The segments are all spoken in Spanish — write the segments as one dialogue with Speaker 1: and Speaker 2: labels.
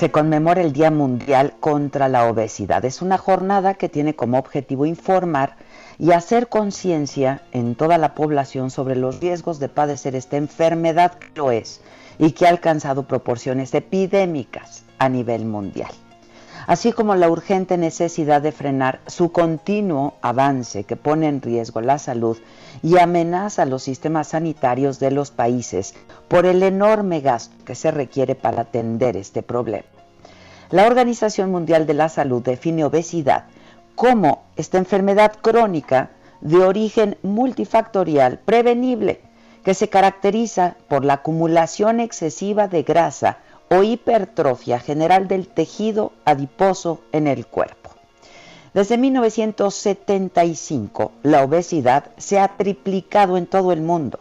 Speaker 1: Se conmemora el Día Mundial contra la Obesidad. Es una jornada que tiene como objetivo informar y hacer conciencia en toda la población sobre los riesgos de padecer esta enfermedad que lo es y que ha alcanzado proporciones epidémicas a nivel mundial así como la urgente necesidad de frenar su continuo avance que pone en riesgo la salud y amenaza los sistemas sanitarios de los países por el enorme gasto que se requiere para atender este problema. La Organización Mundial de la Salud define obesidad como esta enfermedad crónica de origen multifactorial prevenible que se caracteriza por la acumulación excesiva de grasa o hipertrofia general del tejido adiposo en el cuerpo. Desde 1975, la obesidad se ha triplicado en todo el mundo.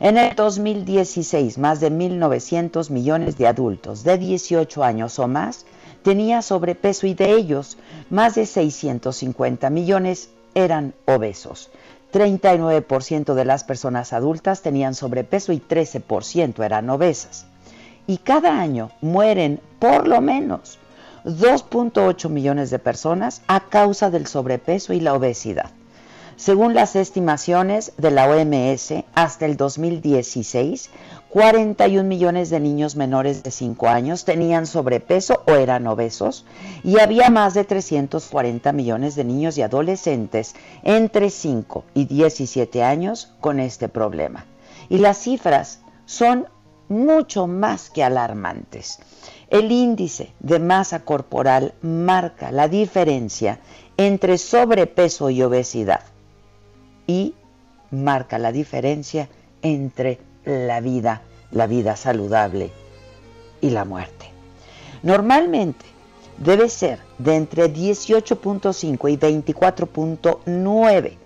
Speaker 1: En el 2016, más de 1.900 millones de adultos de 18 años o más tenía sobrepeso y de ellos, más de 650 millones eran obesos. 39% de las personas adultas tenían sobrepeso y 13% eran obesas y cada año mueren por lo menos 2.8 millones de personas a causa del sobrepeso y la obesidad. Según las estimaciones de la OMS, hasta el 2016, 41 millones de niños menores de 5 años tenían sobrepeso o eran obesos y había más de 340 millones de niños y adolescentes entre 5 y 17 años con este problema. Y las cifras son mucho más que alarmantes. El índice de masa corporal marca la diferencia entre sobrepeso y obesidad y marca la diferencia entre la vida, la vida saludable y la muerte. Normalmente debe ser de entre 18.5 y 24.9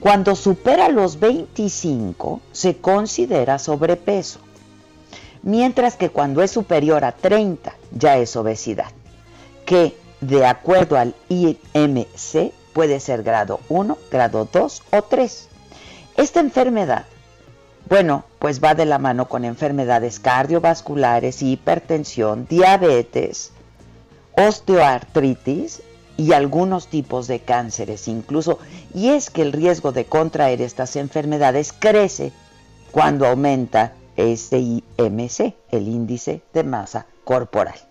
Speaker 1: cuando supera los 25 se considera sobrepeso, mientras que cuando es superior a 30 ya es obesidad, que de acuerdo al IMC puede ser grado 1, grado 2 o 3. Esta enfermedad, bueno, pues va de la mano con enfermedades cardiovasculares, hipertensión, diabetes, osteoartritis y algunos tipos de cánceres incluso. Y es que el riesgo de contraer estas enfermedades crece cuando aumenta este IMC, el índice de masa corporal.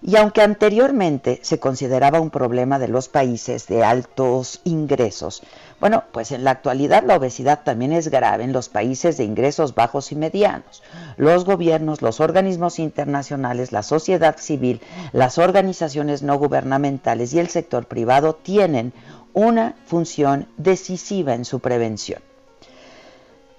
Speaker 1: Y aunque anteriormente se consideraba un problema de los países de altos ingresos, bueno, pues en la actualidad la obesidad también es grave en los países de ingresos bajos y medianos. Los gobiernos, los organismos internacionales, la sociedad civil, las organizaciones no gubernamentales y el sector privado tienen una función decisiva en su prevención.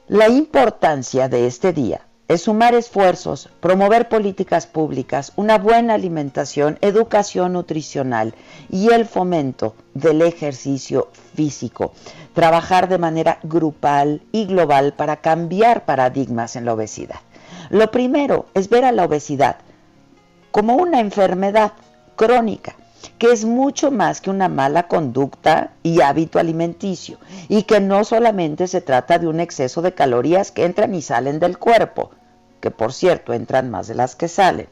Speaker 1: La importancia de este día es sumar esfuerzos, promover políticas públicas, una buena alimentación, educación nutricional y el fomento del ejercicio físico. Trabajar de manera grupal y global para cambiar paradigmas en la obesidad. Lo primero es ver a la obesidad como una enfermedad crónica que es mucho más que una mala conducta y hábito alimenticio, y que no solamente se trata de un exceso de calorías que entran y salen del cuerpo, que por cierto entran más de las que salen.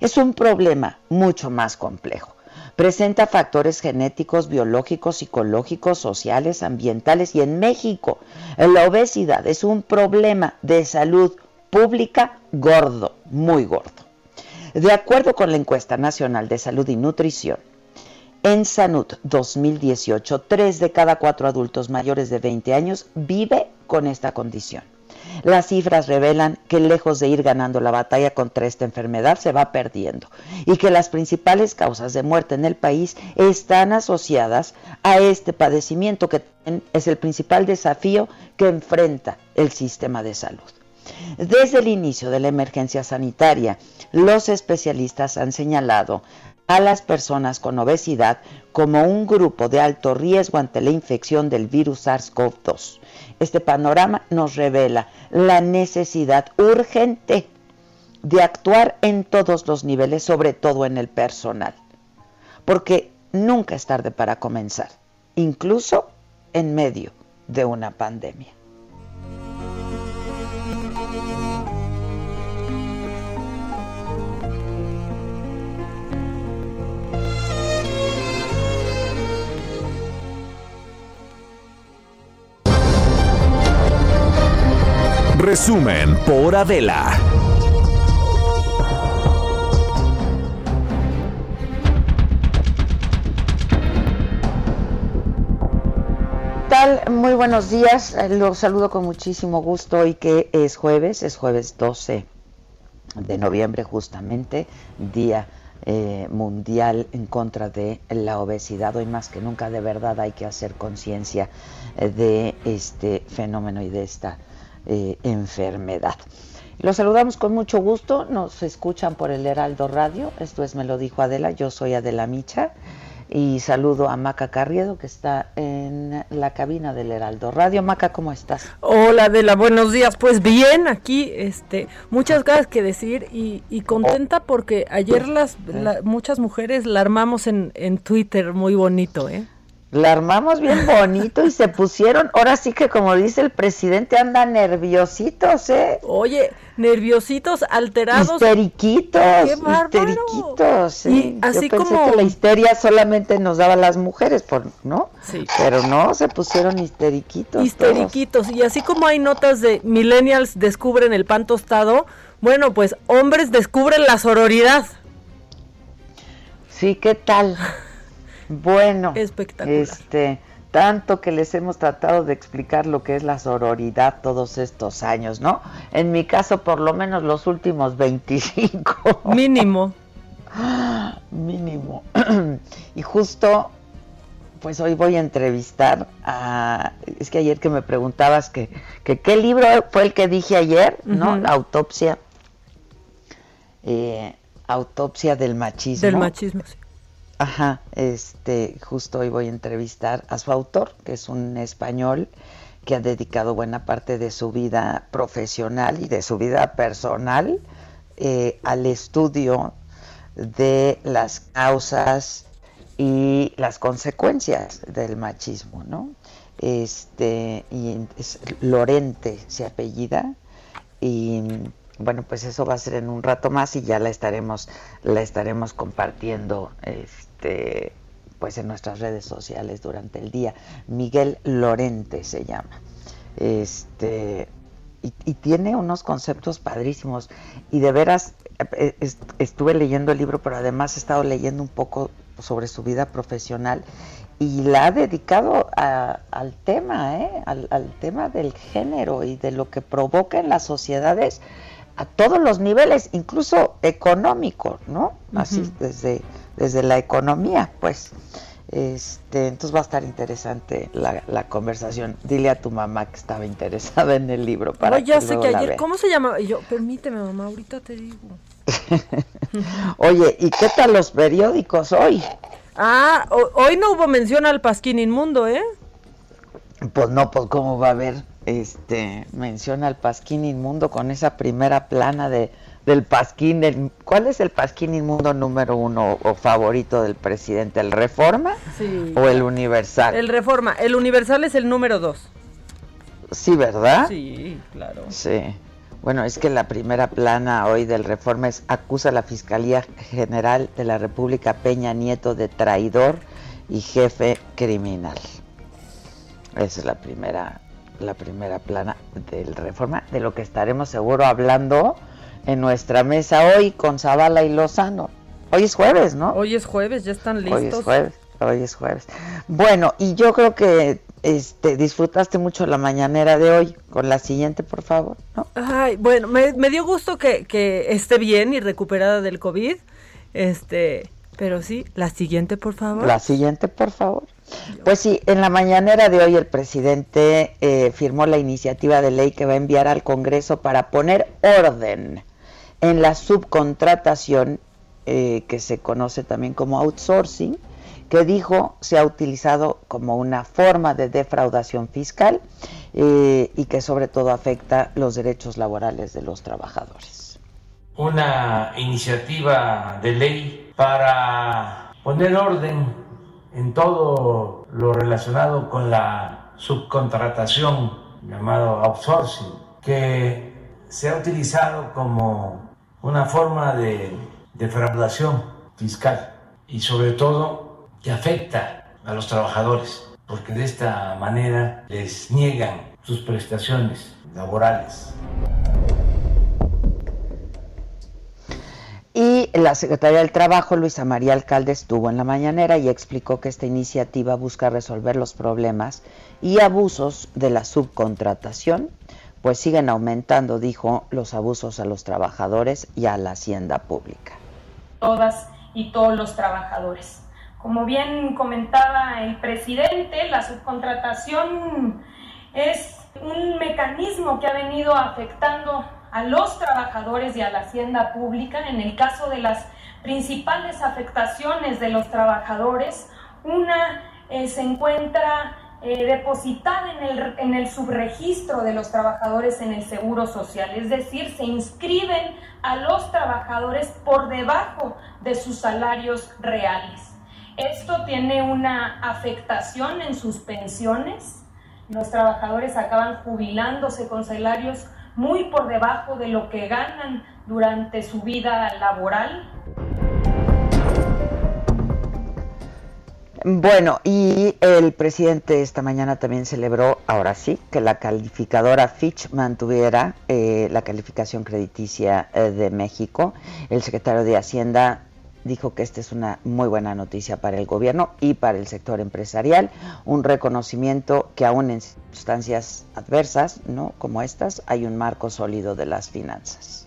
Speaker 1: Es un problema mucho más complejo. presenta factores genéticos, biológicos, psicológicos, sociales, ambientales y en México la obesidad es un problema de salud pública gordo, muy gordo. De acuerdo con la encuesta nacional de salud y nutrición, en Sanut 2018, 3 de cada 4 adultos mayores de 20 años vive con esta condición. Las cifras revelan que lejos de ir ganando la batalla contra esta enfermedad se va perdiendo y que las principales causas de muerte en el país están asociadas a este padecimiento que es el principal desafío que enfrenta el sistema de salud. Desde el inicio de la emergencia sanitaria, los especialistas han señalado a las personas con obesidad como un grupo de alto riesgo ante la infección del virus SARS-CoV-2. Este panorama nos revela la necesidad urgente de actuar en todos los niveles, sobre todo en el personal, porque nunca es tarde para comenzar, incluso en medio de una pandemia.
Speaker 2: Resumen por Adela.
Speaker 1: tal? Muy buenos días. Los saludo con muchísimo gusto hoy que es jueves, es jueves 12 de noviembre justamente, día eh, mundial en contra de la obesidad. Hoy más que nunca de verdad hay que hacer conciencia eh, de este fenómeno y de esta eh, enfermedad. Los saludamos con mucho gusto, nos escuchan por el Heraldo Radio, esto es Me lo dijo Adela, yo soy Adela Micha y saludo a Maca Carriedo que está en la cabina del Heraldo Radio. Maca, ¿cómo estás?
Speaker 3: Hola Adela, buenos días. Pues bien, aquí este, muchas cosas que decir y, contenta porque ayer las muchas mujeres la armamos en, en Twitter muy bonito, ¿eh?
Speaker 1: La armamos bien bonito y se pusieron, ahora sí que como dice el presidente, andan nerviositos, ¿eh?
Speaker 3: Oye, nerviositos, alterados.
Speaker 1: Histeriquitos, Qué histeriquitos, Y así Yo pensé como... que la histeria solamente nos daba a las mujeres, por, ¿no? Sí. Pero no, se pusieron histeriquitos.
Speaker 3: Histeriquitos, y así como hay notas de millennials descubren el pan tostado, bueno, pues hombres descubren la sororidad.
Speaker 1: Sí, ¿qué tal? Bueno, Este, tanto que les hemos tratado de explicar lo que es la sororidad todos estos años, ¿no? En mi caso, por lo menos los últimos 25.
Speaker 3: Mínimo.
Speaker 1: Mínimo. y justo, pues hoy voy a entrevistar a... Es que ayer que me preguntabas que, qué libro fue el que dije ayer, ¿no? La autopsia. Eh, autopsia del machismo.
Speaker 3: Del machismo, sí.
Speaker 1: Ajá, este, justo hoy voy a entrevistar a su autor, que es un español que ha dedicado buena parte de su vida profesional y de su vida personal eh, al estudio de las causas y las consecuencias del machismo, ¿no? Este, y es Lorente se apellida y bueno, pues eso va a ser en un rato más y ya la estaremos la estaremos compartiendo este, este, pues en nuestras redes sociales durante el día. Miguel Lorente se llama. Este, y, tiene unos conceptos padrísimos. Y de veras, eh, estuve leyendo el libro, pero además he estado leyendo un poco sobre su vida profesional y la ha dedicado al tema, ¿eh? al, tema del género y de lo que provoca en las sociedades a todos los niveles, incluso económico, ¿no? Así desde desde la economía, pues. Este, entonces va a estar interesante la, conversación. Dile a tu mamá que estaba interesada en el libro para
Speaker 3: ya sé que ayer, ¿cómo se llama? yo, permíteme, mamá, ahorita te digo.
Speaker 1: Oye, ¿y qué tal los periódicos hoy?
Speaker 3: Ah, hoy no hubo mención al Pasquín Inmundo, ¿eh?
Speaker 1: Pues no, pues cómo va a haber este mención al Pasquín Inmundo con esa primera plana de del pasquín, ¿cuál es el pasquín inmundo número uno o favorito del presidente? ¿El Reforma o el Universal?
Speaker 3: El Reforma, el Universal es el número dos.
Speaker 1: Sí, ¿verdad?
Speaker 3: Sí, claro.
Speaker 1: Sí. Bueno, es que la primera plana hoy del Reforma es acusa a la Fiscalía General de la República Peña Nieto de traidor y jefe criminal. Esa es la primera, la primera plana del Reforma, de lo que estaremos seguro hablando en nuestra mesa hoy con Zavala y Lozano. Hoy es jueves, ¿no?
Speaker 3: Hoy es jueves, ya están listos.
Speaker 1: Hoy es jueves, hoy es jueves. Bueno, y yo creo que este, disfrutaste mucho la mañanera de hoy. Con la siguiente, por favor. ¿no?
Speaker 3: Ay, bueno, me, dio gusto que, que, esté bien y recuperada del COVID. Este, pero sí, la siguiente, por favor.
Speaker 1: La siguiente, por favor. Pues sí, en la mañanera de hoy el presidente eh, firmó la iniciativa de ley que va a enviar al Congreso para poner orden en la subcontratación eh, que se conoce también como outsourcing que dijo se ha utilizado como una forma de defraudación fiscal eh, y que sobre todo afecta los derechos laborales de los trabajadores.
Speaker 4: Una iniciativa de ley para poner orden en todo lo relacionado con la subcontratación llamado outsourcing, que se ha utilizado como una forma de defraudación fiscal y sobre todo que afecta a los trabajadores, porque de esta manera les niegan sus prestaciones laborales.
Speaker 1: Y la Secretaría del Trabajo, Luisa María Alcalde, estuvo en la mañanera y explicó que esta iniciativa busca resolver los problemas y abusos de la subcontratación, pues siguen aumentando, dijo, los abusos a los trabajadores y a la hacienda pública.
Speaker 5: Todas y todos los trabajadores. Como bien comentaba el presidente, la subcontratación es un mecanismo que ha venido afectando a los trabajadores y a la hacienda pública. En el caso de las principales afectaciones de los trabajadores, una eh, se encuentra eh, depositada en el, en el subregistro de los trabajadores en el Seguro Social, es decir, se inscriben a los trabajadores por debajo de sus salarios reales. Esto tiene una afectación en sus pensiones. Los trabajadores acaban jubilándose con salarios muy por debajo de lo que ganan durante su vida laboral.
Speaker 1: Bueno, y el presidente esta mañana también celebró, ahora sí, que la calificadora Fitch mantuviera eh, la calificación crediticia eh, de México. El secretario de Hacienda dijo que esta es una muy buena noticia para el gobierno y para el sector empresarial, un reconocimiento que aún en circunstancias adversas, ¿no? como estas, hay un marco sólido de las finanzas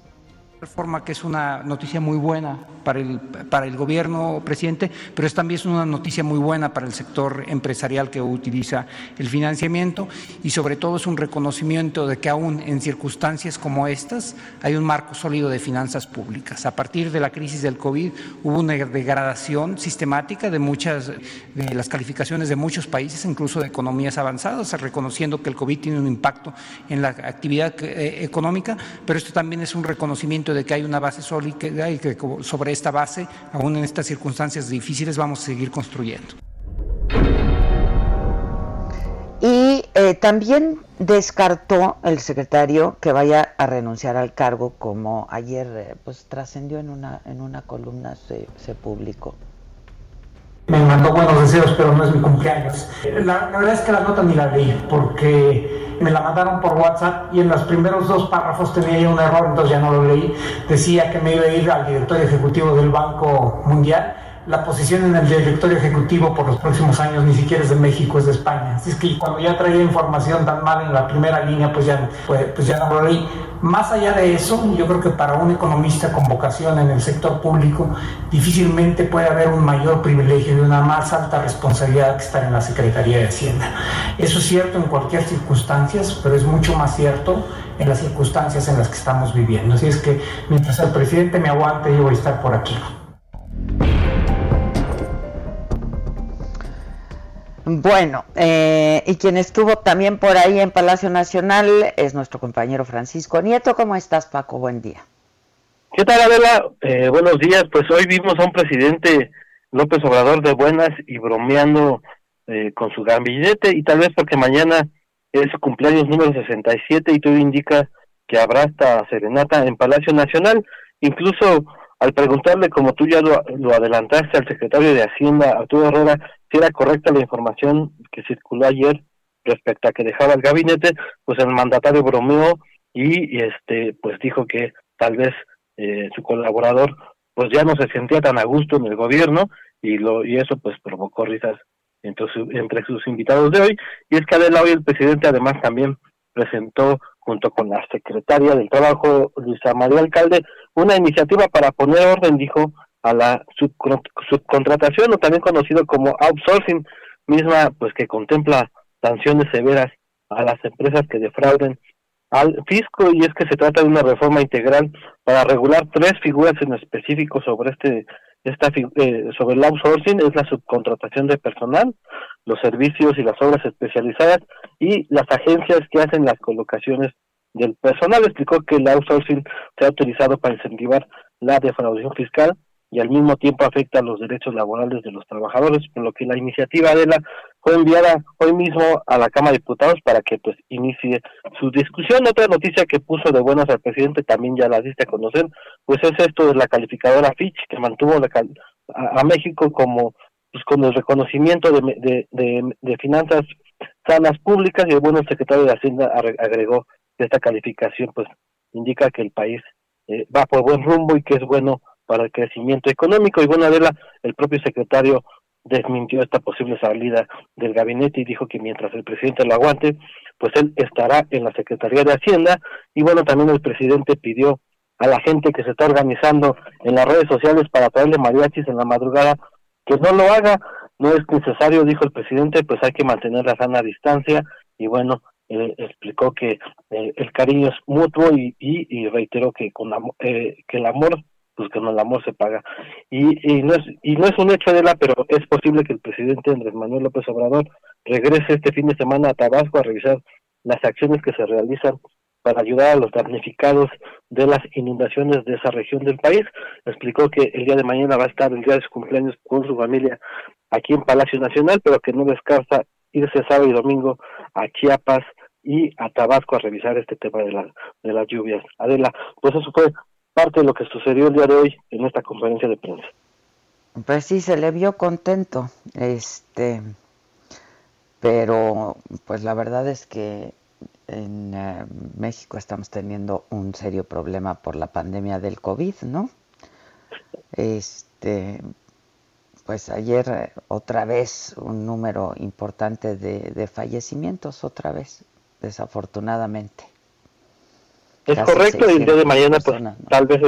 Speaker 6: reforma que es una noticia muy buena para el, para el gobierno, presidente, pero es también es una noticia muy buena para el sector empresarial que utiliza el financiamiento y sobre todo es un reconocimiento de que aún en circunstancias como estas hay un marco sólido de finanzas públicas. A partir de la crisis del COVID hubo una degradación sistemática de muchas de las calificaciones de muchos países, incluso de economías avanzadas, reconociendo que el COVID tiene un impacto en la actividad eh, económica, pero esto también es un reconocimiento de que hay una base sólida y que sobre esta base, aún en estas circunstancias difíciles, vamos a seguir construyendo.
Speaker 1: Y eh, también descartó el secretario que vaya a renunciar al cargo, como ayer eh, pues trascendió en una en una columna se, se publicó
Speaker 7: me mandó buenos deseos, pero no es mi cumpleaños. La, verdad es que la nota ni la leí, porque me la mandaron por WhatsApp y en los primeros dos párrafos tenía ya un error, entonces ya no lo leí. Decía que me iba a ir al director ejecutivo del Banco Mundial la posición en el directorio ejecutivo por los próximos años ni siquiera es de México, es de España. Así es que cuando ya traía información tan mal en la primera línea, pues ya, pues, ya no lo leí. Más allá de eso, yo creo que para un economista con vocación en el sector público, difícilmente puede haber un mayor privilegio y una más alta responsabilidad que estar en la Secretaría de Hacienda. Eso es cierto en cualquier circunstancia, pero es mucho más cierto en las circunstancias en las que estamos viviendo. Así es que mientras el presidente me aguante, yo voy a estar por aquí.
Speaker 1: Bueno, eh, y quien estuvo también por ahí en Palacio Nacional es nuestro compañero Francisco Nieto. ¿Cómo estás, Paco? Buen día.
Speaker 8: ¿Qué tal, Adela? Eh, buenos días. Pues hoy vimos a un presidente López Obrador de buenas y bromeando eh, con su gambillete y tal vez porque mañana es su cumpleaños número 67 y todo indica que habrá esta serenata en Palacio Nacional. Incluso al preguntarle, como tú ya lo, adelantaste al secretario de Hacienda, Arturo Herrera, si era correcta la información que circuló ayer respecto a que dejaba el gabinete, pues el mandatario bromeó y, este pues dijo que tal vez eh, su colaborador pues ya no se sentía tan a gusto en el gobierno y lo y eso pues provocó risas entre, entre sus invitados de hoy. Y es que Adela hoy el presidente además también presentó junto con la secretaria del Trabajo, Luisa María Alcalde, una iniciativa para poner orden, dijo, a la subcontratación o también conocido como outsourcing, misma pues que contempla sanciones severas a las empresas que defrauden al fisco. Y es que se trata de una reforma integral para regular tres figuras en específico sobre este esta eh, sobre el outsourcing. Es la subcontratación de personal, los servicios y las obras especializadas y las agencias que hacen las colocaciones del personal. Explicó que el outsourcing se ha utilizado para incentivar la defraudación fiscal y al mismo tiempo afecta los derechos laborales de los trabajadores, por lo que la iniciativa de la fue enviada hoy mismo a la Cámara de Diputados para que pues inicie su discusión. Otra noticia que puso de buenas al presidente, también ya la diste a conocer, pues es esto de la calificadora Fitch, que mantuvo a, México como pues con el reconocimiento de, de, finanzas sanas públicas y el bueno secretario de Hacienda agregó que esta calificación pues indica que el país eh, va por buen rumbo y que es bueno para el crecimiento económico. Y bueno, Adela, el propio secretario desmintió esta posible salida del gabinete y dijo que mientras el presidente lo aguante, pues él estará en la Secretaría de Hacienda. Y bueno, también el presidente pidió a la gente que se está organizando en las redes sociales para traerle mariachis en la madrugada que no lo haga, no es necesario, dijo el presidente, pues hay que mantener la sana distancia y bueno, eh, explicó que eh, el cariño es mutuo y, y, reiteró que con eh, que el amor pues con el amor se paga. Y, y, no es, y no es un hecho de la, pero es posible que el presidente Andrés Manuel López Obrador regrese este fin de semana a Tabasco a revisar las acciones que se realizan para ayudar a los damnificados de las inundaciones de esa región del país. Explicó que el día de mañana va a estar el día de su cumpleaños con su familia aquí en Palacio Nacional, pero que no descarta irse sábado y domingo a Chiapas y a Tabasco a revisar este tema de, la, de las lluvias. Adela, pues eso fue parte de lo que sucedió el día de hoy en esta conferencia de prensa.
Speaker 1: Pues sí, se le vio contento, este, pero pues la verdad es que en eh, México estamos teniendo un serio problema por la pandemia del COVID, ¿no? Este, pues ayer eh, otra vez un número importante de fallecimientos, otra vez, desafortunadamente.
Speaker 8: Es correcto, y el día de mañana, pues tal vez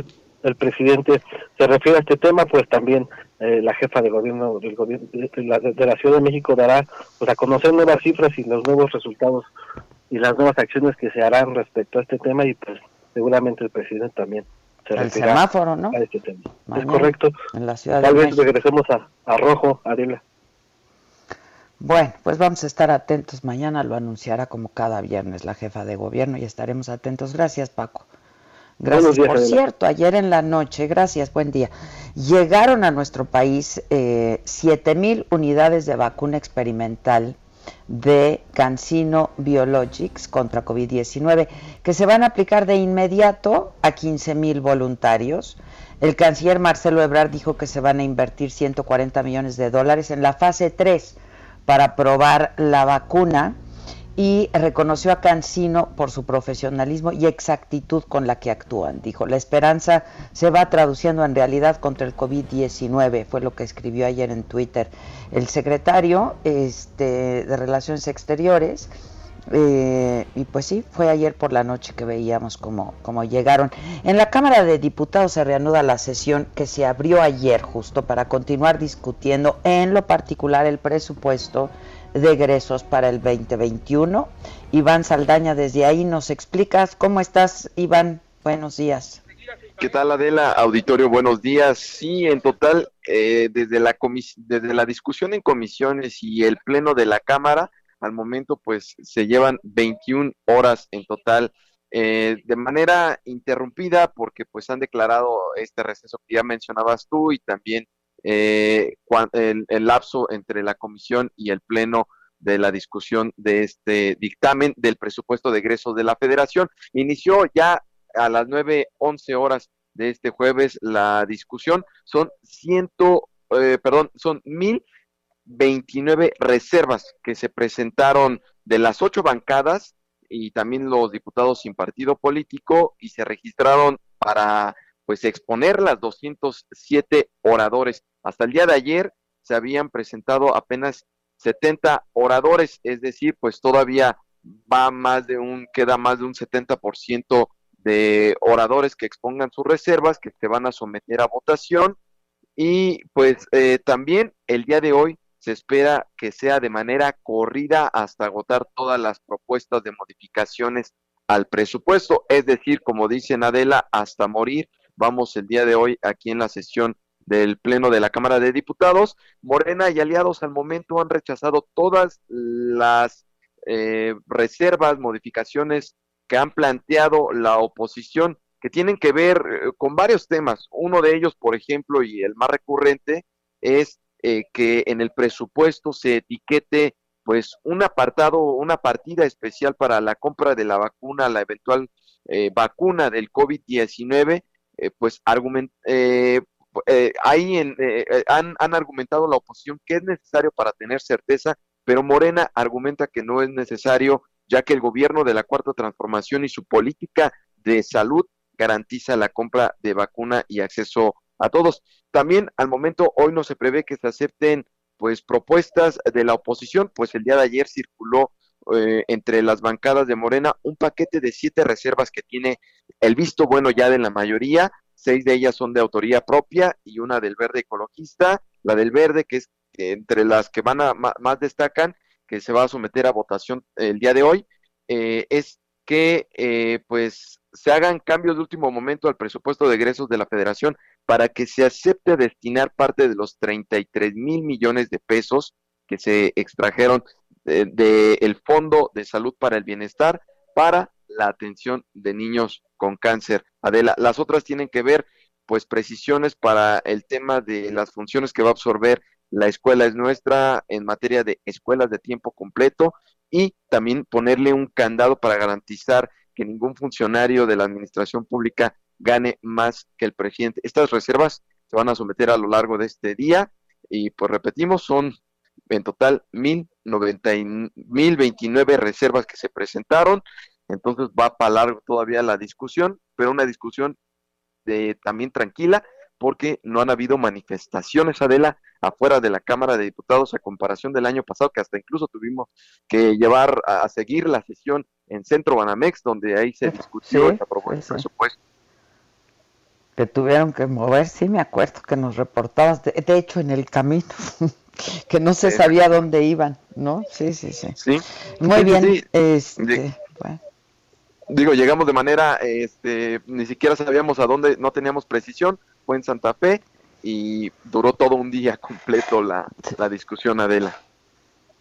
Speaker 8: el, presidente se refiere a este tema, pues también eh, la jefa de gobierno del gobierno de la, de la, Ciudad de México dará pues a conocer nuevas cifras y los nuevos resultados y las nuevas acciones que se harán respecto a este tema y pues seguramente el presidente también se
Speaker 1: el semáforo, ¿no?
Speaker 8: a este tema. es correcto. En la ciudad Tal vez regresemos a, a rojo.
Speaker 1: Bueno, pues vamos a estar atentos. Mañana lo anunciará como cada viernes la jefa de gobierno y estaremos atentos. Gracias, Paco. Gracias. Por cierto, ayer en la noche, gracias, buen día, llegaron a nuestro país eh, mil unidades de vacuna experimental de Cancino Biologics contra COVID-19 que se van a aplicar de inmediato a 15 mil voluntarios. El canciller Marcelo Ebrard dijo que se van a invertir 140 millones de dólares en la fase 3 para probar la vacuna y reconoció a Cancino por su profesionalismo y exactitud con la que actúan. Dijo, la esperanza se va traduciendo en realidad contra el COVID-19, fue lo que escribió ayer en Twitter el secretario este, de Relaciones Exteriores eh, y pues sí, fue ayer por la noche que veíamos cómo, cómo llegaron. En la Cámara de Diputados se reanuda la sesión que se abrió ayer justo para continuar discutiendo en lo particular el presupuesto de egresos para el 2021. Iván Saldaña, desde ahí nos explicas cómo estás, Iván. Buenos días.
Speaker 9: ¿Qué tal Adela? Auditorio, buenos días. Sí, en total, eh, desde, la desde la discusión en comisiones y el pleno de la Cámara, al momento pues se llevan 21 horas en total eh, de manera interrumpida porque pues han declarado este receso que ya mencionabas tú y también eh, el, lapso entre la comisión y el pleno de la discusión de este dictamen del presupuesto de egresos de la federación. Inició ya a las 9.11 horas de este jueves la discusión. Son ciento, eh, perdón, son mil 29 reservas que se presentaron de las ocho bancadas y también los diputados sin partido político y se registraron para pues exponer las 207 oradores. Hasta el día de ayer se habían presentado apenas 70 oradores, es decir, pues todavía va más de un, queda más de un 70% de oradores que expongan sus reservas, que se van a someter a votación. Y pues eh, también el día de hoy se espera que sea de manera corrida hasta agotar todas las propuestas de modificaciones al presupuesto, es decir, como dice Nadela, hasta morir. Vamos el día de hoy aquí en la sesión del Pleno de la Cámara de Diputados. Morena y aliados al momento han rechazado todas las eh, reservas, modificaciones que han planteado la oposición, que tienen que ver eh, con varios temas. Uno de ellos, por ejemplo, y el más recurrente, es eh, que en el presupuesto se etiquete pues un apartado, una partida especial para la compra de la vacuna, la eventual eh, vacuna del COVID-19, eh, pues argument, ahí en, han, han argumentado la oposición que es necesario para tener certeza, pero Morena argumenta que no es necesario, ya que el gobierno de la Cuarta Transformación y su política de salud garantiza la compra de vacuna y acceso a todos. También al momento hoy no se prevé que se acepten pues propuestas de la oposición, pues el día de ayer circuló eh, entre las bancadas de Morena un paquete de siete reservas que tiene el visto bueno ya de la mayoría, seis de ellas son de autoría propia y una del verde ecologista, la del verde que es entre las que van a más destacan, que se va a someter a votación el día de hoy, eh, es que eh, pues se hagan cambios de último momento al presupuesto de egresos de la federación para que se acepte destinar parte de los 33 mil millones de pesos que se extrajeron del de, Fondo de Salud para el Bienestar para la atención de niños con cáncer. Adela, las otras tienen que ver, pues, precisiones para el tema de las funciones que va a absorber la escuela es nuestra en materia de escuelas de tiempo completo y también ponerle un candado para garantizar que ningún funcionario de la administración pública gane más que el presidente. Estas reservas se van a someter a lo largo de este día y pues repetimos, son en total mil mil veintinueve reservas que se presentaron, entonces va para largo todavía la discusión, pero una discusión de, también tranquila porque no han habido manifestaciones, Adela, afuera de la Cámara de Diputados a comparación del año pasado, que hasta incluso tuvimos que llevar a, seguir la sesión en Centro Banamex, donde ahí se discutió y aprobó el presupuesto.
Speaker 1: Que tuvieron que mover, sí me acuerdo que nos reportabas, de, hecho en el camino, que no se sabía dónde iban, ¿no? Sí, sí, sí.
Speaker 9: Sí.
Speaker 1: Muy bien. Este,
Speaker 9: Digo, llegamos de manera, este, ni siquiera sabíamos a dónde, no teníamos precisión, fue en Santa Fe y duró todo un día completo la, la discusión, Adela.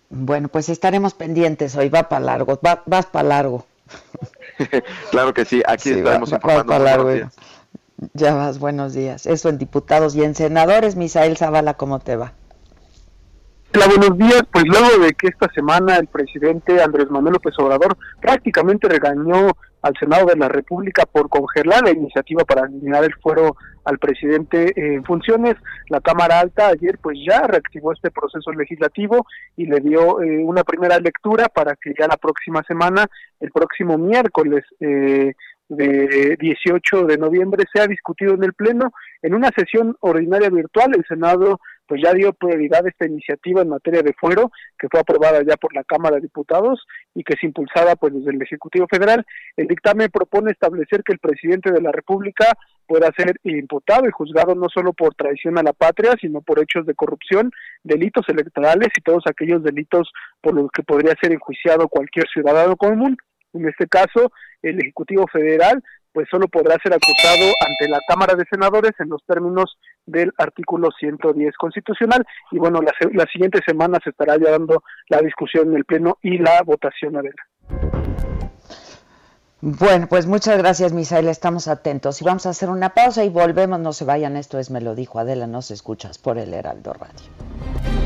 Speaker 1: Bueno, pues estaremos pendientes hoy, va para largo, va, vas para largo.
Speaker 9: claro que sí, aquí estaremos informando.
Speaker 1: para largo. Ya vas, buenos días. Eso en diputados y en senadores. Misael Zavala, ¿cómo te va?
Speaker 10: Hola, buenos días. Pues luego de que esta semana el presidente Andrés Manuel López Obrador prácticamente regañó al Senado de la República por congelar la iniciativa para eliminar el fuero al presidente en funciones. La Cámara Alta ayer pues ya reactivó este proceso legislativo y le dio eh, una primera lectura para que ya la próxima semana, el próximo miércoles, eh, de 18 de noviembre sea discutido en el Pleno. En una sesión ordinaria virtual, el Senado pues ya dio prioridad a esta iniciativa en materia de fuero, que fue aprobada ya por la Cámara de Diputados y que es impulsada pues desde el Ejecutivo Federal. El dictamen propone establecer que el presidente de la República pueda ser imputado y juzgado no solo por traición a la patria, sino por hechos de corrupción, delitos electorales y todos aquellos delitos por los que podría ser enjuiciado cualquier ciudadano común. En este caso, el Ejecutivo Federal pues solo podrá ser acusado ante la Cámara de Senadores en los términos del artículo 110 constitucional y bueno, la, la siguiente semana se estará ya dando la discusión en el Pleno y la votación, Adela.
Speaker 1: Bueno, pues muchas gracias, Misael. Estamos atentos. Y vamos a hacer una pausa y volvemos. No se vayan. Esto es Me lo dijo Adela. No se escuchas por el Heraldo Radio.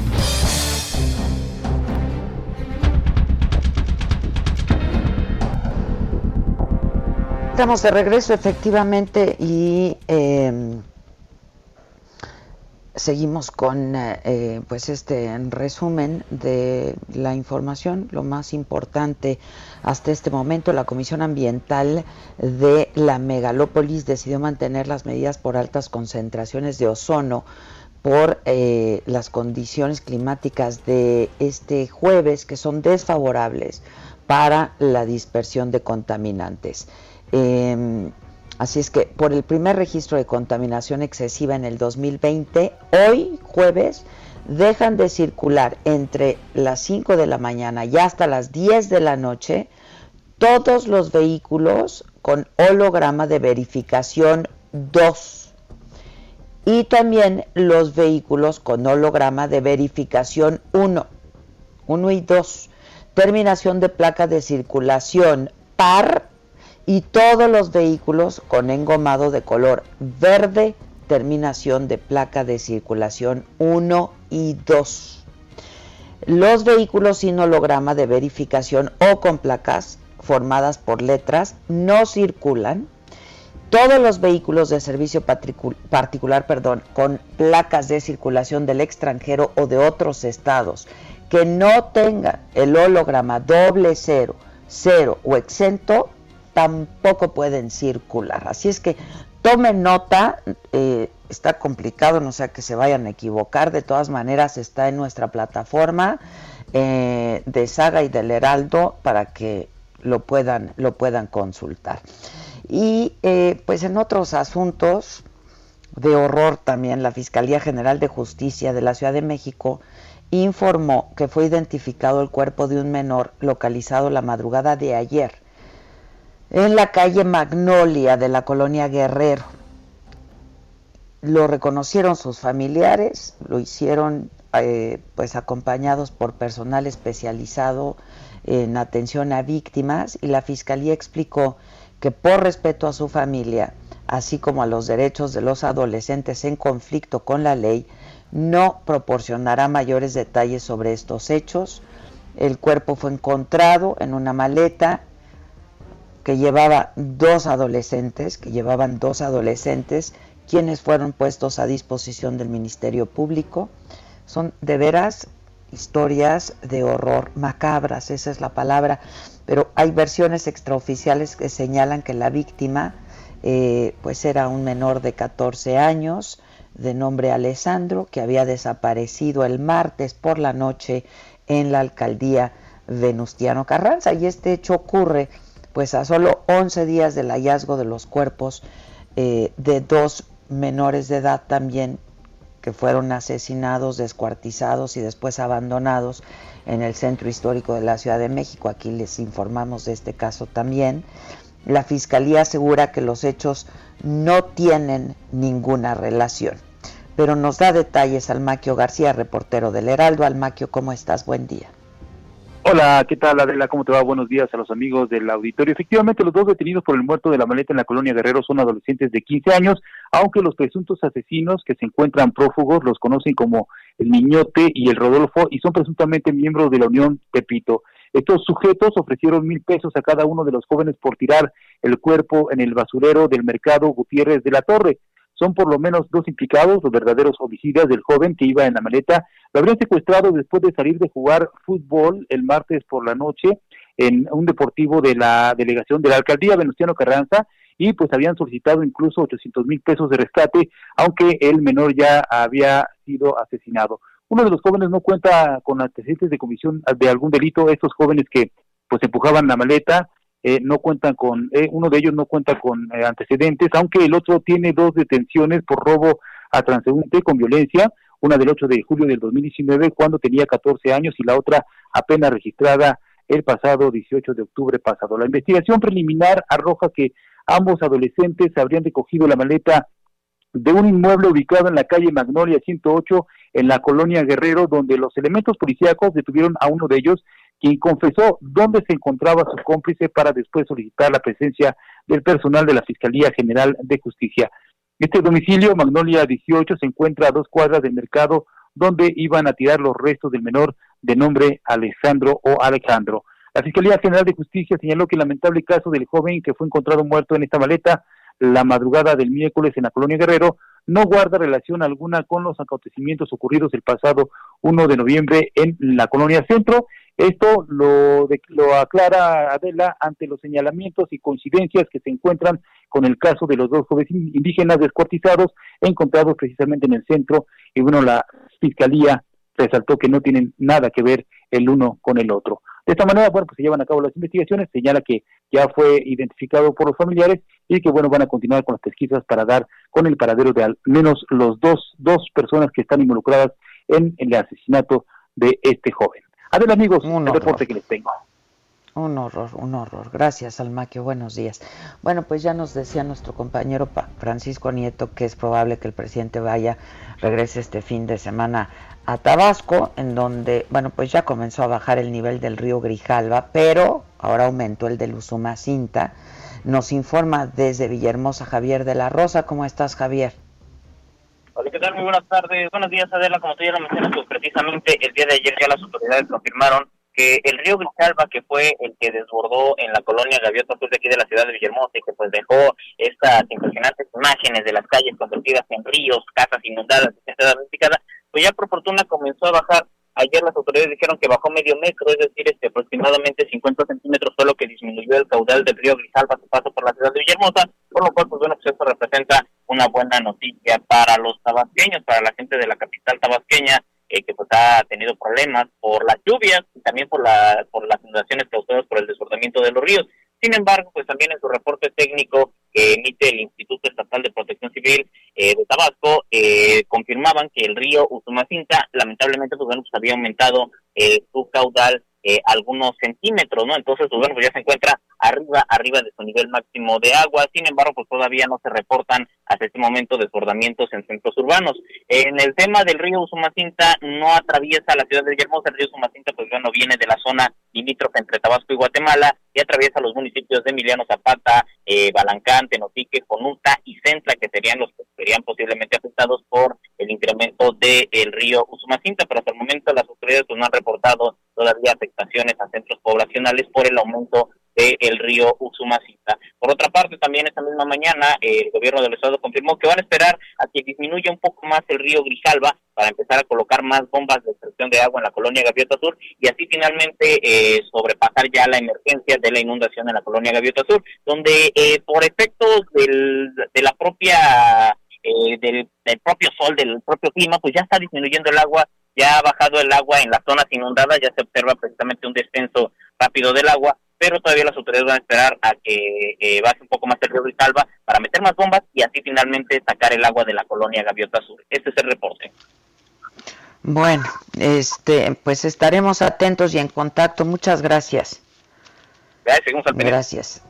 Speaker 1: Estamos de regreso efectivamente y eh, seguimos con eh, pues este resumen de la información, lo más importante hasta este momento. La Comisión Ambiental de la Megalópolis decidió mantener las medidas por altas concentraciones de ozono por eh, las condiciones climáticas de este jueves que son desfavorables para la dispersión de contaminantes. Eh, así es que por el primer registro de contaminación excesiva en el 2020, hoy jueves dejan de circular entre las 5 de la mañana y hasta las 10 de la noche todos los vehículos con holograma de verificación 2 y también los vehículos con holograma de verificación 1, 1 y 2, terminación de placa de circulación par y todos los vehículos con engomado de color verde, terminación de placa de circulación 1 y 2. Los vehículos sin holograma de verificación o con placas formadas por letras no circulan. Todos los vehículos de servicio particular con placas de circulación del extranjero o de otros estados que no tengan el holograma doble cero, cero o exento tampoco pueden circular. Así es que tomen nota, eh, está complicado, no sea que se vayan a equivocar, de todas maneras está en nuestra plataforma eh, de Saga y del Heraldo para que lo puedan, lo puedan consultar. Y eh, pues en otros asuntos de horror también, la Fiscalía General de Justicia de la Ciudad de México informó que fue identificado el cuerpo de un menor localizado la madrugada de ayer en la calle Magnolia de la colonia Guerrero. Lo reconocieron sus familiares, lo hicieron eh, pues acompañados por personal especializado en atención a víctimas y la fiscalía explicó que por respeto a su familia, así como a los derechos de los adolescentes en conflicto con la ley, no proporcionará mayores detalles sobre estos hechos. El cuerpo fue encontrado en una maleta que llevaba dos adolescentes, que llevaban dos adolescentes, quienes fueron puestos a disposición del Ministerio Público. Son de veras historias de horror macabras, esa es la palabra, pero hay versiones extraoficiales que señalan que la víctima eh, pues era un menor de 14 años de nombre Alessandro que había desaparecido el martes por la noche en la alcaldía Venustiano Carranza y este hecho ocurre pues a solo 11 días del hallazgo de los cuerpos eh, de dos menores de edad también que fueron asesinados, descuartizados y después abandonados en el centro histórico de la Ciudad de México. Aquí les informamos de este caso también. La Fiscalía asegura que los hechos no tienen ninguna relación. Pero nos da detalles Almaquio García, reportero del Heraldo. Almaquio, ¿cómo estás? Buen día.
Speaker 11: Hola, ¿qué tal Adela? ¿Cómo te va? Buenos días a los amigos del auditorio. Efectivamente, los dos detenidos por el muerto de la maleta en la colonia Guerrero son adolescentes de 15 años, aunque los presuntos asesinos que se encuentran prófugos los conocen como el Niñote y el Rodolfo y son presuntamente miembros de la Unión Pepito. Estos sujetos ofrecieron mil pesos a cada uno de los jóvenes por tirar el cuerpo en el basurero del mercado Gutiérrez de la Torre son por lo menos dos implicados, los verdaderos homicidas del joven que iba en la maleta. Lo habrían secuestrado después de salir de jugar fútbol el martes por la noche en un deportivo de la delegación de la alcaldía Venustiano Carranza y pues habían solicitado incluso 800 mil pesos de rescate, aunque el menor ya había sido asesinado. Uno de los jóvenes no cuenta con antecedentes de comisión de algún delito, estos jóvenes que pues empujaban la maleta, eh, no cuentan con, eh, uno de ellos no cuenta con eh, antecedentes, aunque el otro tiene dos detenciones por robo a transeúnte con violencia, una del 8 de julio del 2019 cuando tenía 14 años y la otra apenas registrada el pasado 18 de octubre pasado. La investigación preliminar arroja que ambos adolescentes habrían recogido la maleta de un inmueble ubicado en la calle Magnolia 108 en la colonia Guerrero, donde los elementos policíacos detuvieron a uno de ellos, quien confesó dónde se encontraba su cómplice para después solicitar la presencia del personal de la Fiscalía General de Justicia. Este domicilio, Magnolia 18, se encuentra a dos cuadras del mercado donde iban a tirar los restos del menor de nombre Alessandro o Alejandro. La Fiscalía General de Justicia señaló que el lamentable caso del joven que fue encontrado muerto en esta maleta la madrugada del miércoles en la colonia Guerrero no guarda relación alguna con los acontecimientos ocurridos el pasado 1 de noviembre en la colonia Centro. Esto lo, lo aclara Adela ante los señalamientos y coincidencias que se encuentran con el caso de los dos jóvenes indígenas descuartizados encontrados precisamente en el centro. Y bueno, la fiscalía resaltó que no tienen nada que ver el uno con el otro. De esta manera, bueno, pues se llevan a cabo las investigaciones, señala que ya fue identificado por los familiares y que, bueno, van a continuar con las pesquisas para dar con el paradero de al menos los dos, dos personas que están involucradas en el asesinato de este joven. A ver, amigos, un reporte que les tengo.
Speaker 1: Un horror, un horror. Gracias, Almaquio. Buenos días. Bueno, pues ya nos decía nuestro compañero Francisco Nieto que es probable que el presidente vaya, regrese este fin de semana a Tabasco, en donde, bueno, pues ya comenzó a bajar el nivel del río Grijalva, pero ahora aumentó el del Usumacinta. Nos informa desde Villahermosa Javier de la Rosa. ¿Cómo estás, Javier?
Speaker 12: Hola, ¿qué tal? Muy buenas tardes. Buenos días, Adela. Como tú ya lo mencionas, pues precisamente el día de ayer ya las autoridades confirmaron que el río Grijalva, que fue el que desbordó en la colonia Gaviota pues de aquí de la ciudad de Villahermosa y que pues dejó estas impresionantes imágenes de las calles convertidas en ríos, casas inundadas, etcétera, pues ya por fortuna comenzó a bajar. Ayer las autoridades dijeron que bajó medio metro, es decir, este, aproximadamente 50 centímetros fue lo que disminuyó el caudal del río Grijalva su paso por la ciudad de Villahermosa, por lo cual, pues bueno, pues esto representa una buena noticia para los tabasqueños, para la gente de la capital tabasqueña, eh, que pues ha tenido problemas por las lluvias y también por, la, por las inundaciones causadas por el desbordamiento de los ríos. Sin embargo, pues también en su reporte técnico que emite el Instituto Estatal de Protección Civil eh, de Tabasco, eh, confirmaban que el río Usumacinta, lamentablemente, pues bueno, pues había aumentado eh, su caudal eh, algunos centímetros, ¿no? Entonces, pues bueno, pues ya se encuentra arriba, arriba de su nivel máximo de agua. Sin embargo, pues todavía no se reportan hasta este momento desbordamientos en centros urbanos. En el tema del río Usumacinta, no atraviesa la ciudad de Villahermosa. El río Usumacinta, pues bueno, viene de la zona limítrofe entre Tabasco y Guatemala y atraviesa los municipios de Emiliano Zapata, eh, Balancán, Tenotique, Conuta y Centla, que serían los que serían posiblemente afectados por el incremento del río Usumacinta. Pero hasta el momento las autoridades pues, no han reportado todavía afectaciones a centros poblacionales por el aumento del río Usumacinta. Por otra parte, también esta misma mañana el gobierno del estado confirmó que van a esperar a que disminuya un poco más el río Grijalva para empezar a colocar más bombas de extracción de agua en la colonia Gaviota Sur y así finalmente eh, sobrepasar ya la emergencia de la inundación en la colonia Gaviota Sur, donde eh, por efectos del, de la propia eh, del, del propio sol, del propio clima, pues ya está disminuyendo el agua ya ha bajado el agua en las zonas inundadas, ya se observa precisamente un descenso rápido del agua, pero todavía las autoridades van a esperar a que eh, baje un poco más el río Grijalva para meter más bombas y así finalmente sacar el agua de la colonia Gaviota Sur. Este es el reporte.
Speaker 1: Bueno, este, pues estaremos atentos y en contacto. Muchas gracias.
Speaker 12: Gracias,
Speaker 1: Gracias.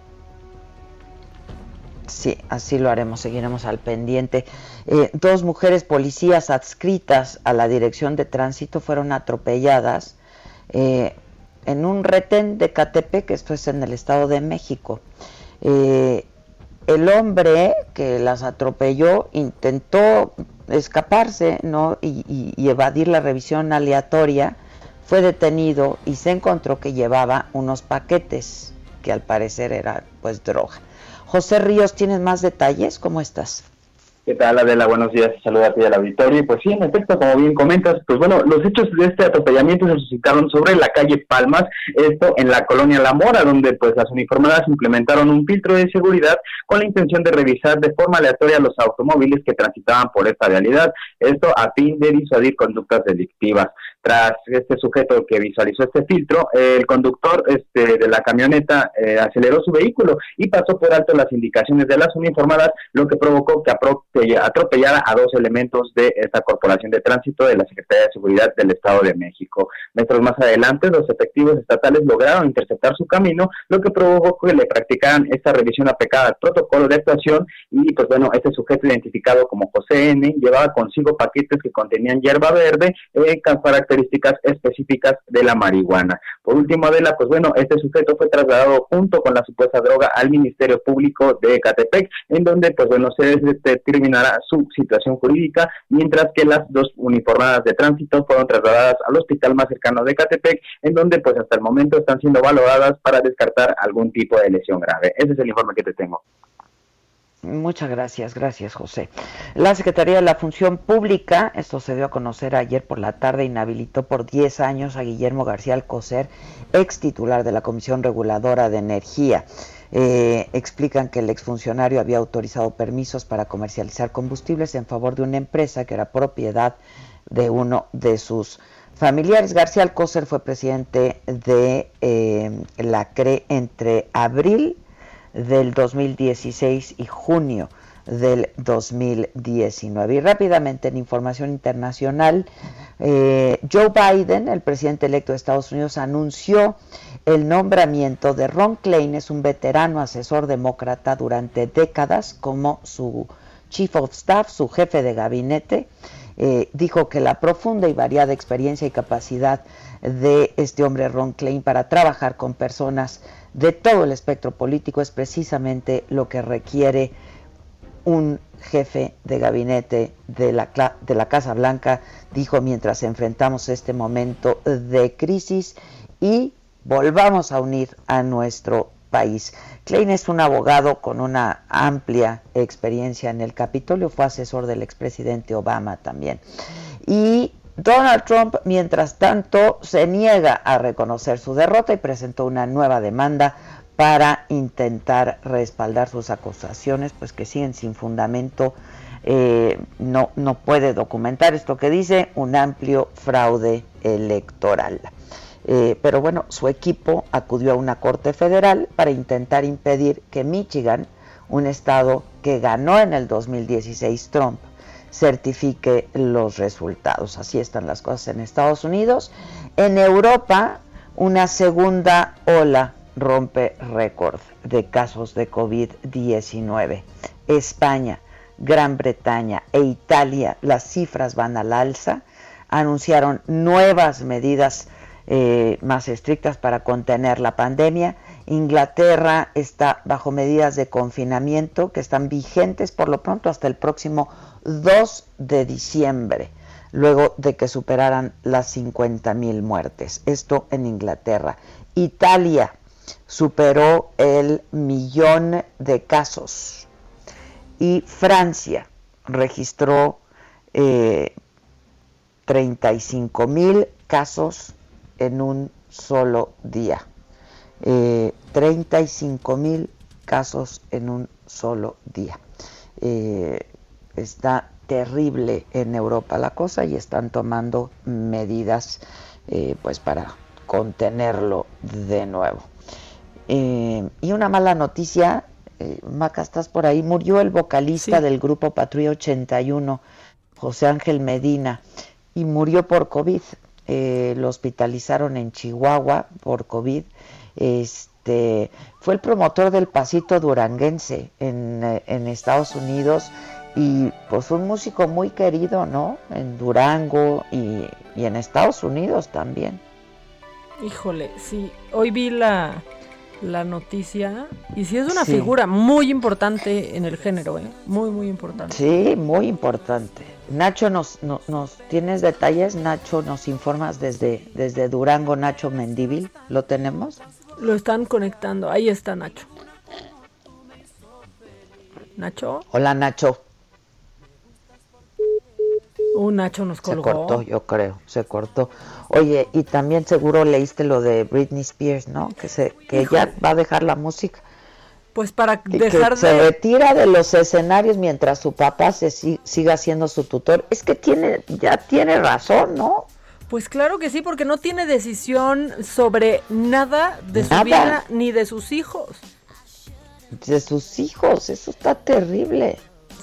Speaker 1: Sí, así lo haremos, seguiremos al pendiente. Eh, dos mujeres policías adscritas a la Dirección de Tránsito fueron atropelladas eh, en un retén de que esto es en el Estado de México. Eh, el hombre que las atropelló intentó escaparse ¿no? y, y evadir la revisión aleatoria, fue detenido y se encontró que llevaba unos paquetes que al parecer era pues droga. José Ríos, ¿tienes más detalles? ¿Cómo estás?
Speaker 13: ¿Qué tal, Adela? Buenos días, saluda a ti al auditorio. Y pues sí, en efecto, como bien comentas, pues bueno, los hechos de este atropellamiento se suscitaron sobre la calle Palmas, esto en la colonia La Mora, donde pues las uniformadas implementaron un filtro de seguridad con la intención de revisar de forma aleatoria los automóviles que transitaban por esta realidad, esto a fin de disuadir conductas delictivas. Tras este sujeto que visualizó este filtro, el conductor este, de la camioneta eh, aceleró su vehículo y pasó por alto las indicaciones de las uniformadas, lo que provocó que, apro atropellara a dos elementos de esta corporación de tránsito de la Secretaría de Seguridad del Estado de México. Metros más adelante, los efectivos estatales lograron interceptar su camino, lo que provocó que le practicaran esta revisión aplicada al protocolo de actuación y pues bueno, este sujeto identificado como José N llevaba consigo paquetes que contenían hierba verde eh, con características específicas de la marihuana. Por último, Adela, pues bueno, este sujeto fue trasladado junto con la supuesta droga al Ministerio Público de Catepec, en donde pues bueno, se determinará su situación jurídica, mientras que las dos uniformadas de tránsito fueron trasladadas al hospital más cercano de Catepec, en donde pues hasta el momento están siendo valoradas para descartar algún tipo de lesión grave. Ese es el informe que te tengo.
Speaker 1: Muchas gracias, gracias José. La Secretaría de la Función Pública, esto se dio a conocer ayer por la tarde, inhabilitó por 10 años a Guillermo García Alcocer, ex titular de la Comisión Reguladora de Energía. Eh, explican que el exfuncionario había autorizado permisos para comercializar combustibles en favor de una empresa que era propiedad de uno de sus familiares. García Alcocer fue presidente de eh, la CRE entre abril del 2016 y junio del 2019. Y rápidamente en información internacional, eh, Joe Biden, el presidente electo de Estados Unidos, anunció el nombramiento de Ron Klein, es un veterano asesor demócrata durante décadas como su chief of staff, su jefe de gabinete. Eh, dijo que la profunda y variada experiencia y capacidad de este hombre Ron Klein para trabajar con personas de todo el espectro político es precisamente lo que requiere un jefe de gabinete de la, de la Casa Blanca, dijo mientras enfrentamos este momento de crisis y volvamos a unir a nuestro país. Klein es un abogado con una amplia experiencia en el Capitolio, fue asesor del expresidente Obama también. Y Donald Trump, mientras tanto, se niega a reconocer su derrota y presentó una nueva demanda para intentar respaldar sus acusaciones, pues que siguen sin fundamento. Eh, no, no puede documentar esto que dice un amplio fraude electoral. Eh, pero bueno, su equipo acudió a una corte federal para intentar impedir que Michigan, un estado que ganó en el 2016 Trump, certifique los resultados. Así están las cosas en Estados Unidos. En Europa, una segunda ola rompe récord de casos de COVID-19. España, Gran Bretaña e Italia, las cifras van al alza, anunciaron nuevas medidas eh, más estrictas para contener la pandemia. Inglaterra está bajo medidas de confinamiento que están vigentes por lo pronto hasta el próximo 2 de diciembre, luego de que superaran las 50 mil muertes. Esto en Inglaterra. Italia superó el millón de casos y Francia registró 35 eh, mil casos en un solo día. 35 eh, mil casos en un solo día. Eh, está terrible en Europa la cosa y están tomando medidas pues para contenerlo de nuevo. Eh, y una mala noticia, eh, Maca, estás por ahí, murió el vocalista del grupo Patrulla 81, José Ángel Medina, y murió por COVID. lo hospitalizaron en Chihuahua por COVID. Este, fue el promotor del pasito duranguense en, en Estados Unidos y pues un músico muy querido, ¿no? En Durango y, en Estados Unidos también.
Speaker 3: Híjole, sí, hoy vi la, la noticia y sí es una figura muy importante en el género, ¿eh? Muy, muy importante.
Speaker 1: Sí, muy importante. Nacho, nos, nos tienes detalles, Nacho, nos informas desde, desde Durango, Nacho Mendívil, ¿lo tenemos?
Speaker 3: Lo están conectando, ahí está Nacho. Nacho.
Speaker 1: Hola Nacho.
Speaker 3: Un Nacho nos colgó.
Speaker 1: Se cortó, yo creo, se cortó. Oye, y también seguro leíste lo de Britney Spears, ¿no? Que se que ya va a dejar la música.
Speaker 3: Pues para dejar
Speaker 1: de... Se retira de los escenarios mientras su papá se siga siendo su tutor. Es que tiene, ya tiene razón, ¿no?
Speaker 3: Pues claro que sí, porque no tiene decisión sobre nada de su vida ni de sus hijos.
Speaker 1: De sus hijos, eso está terrible.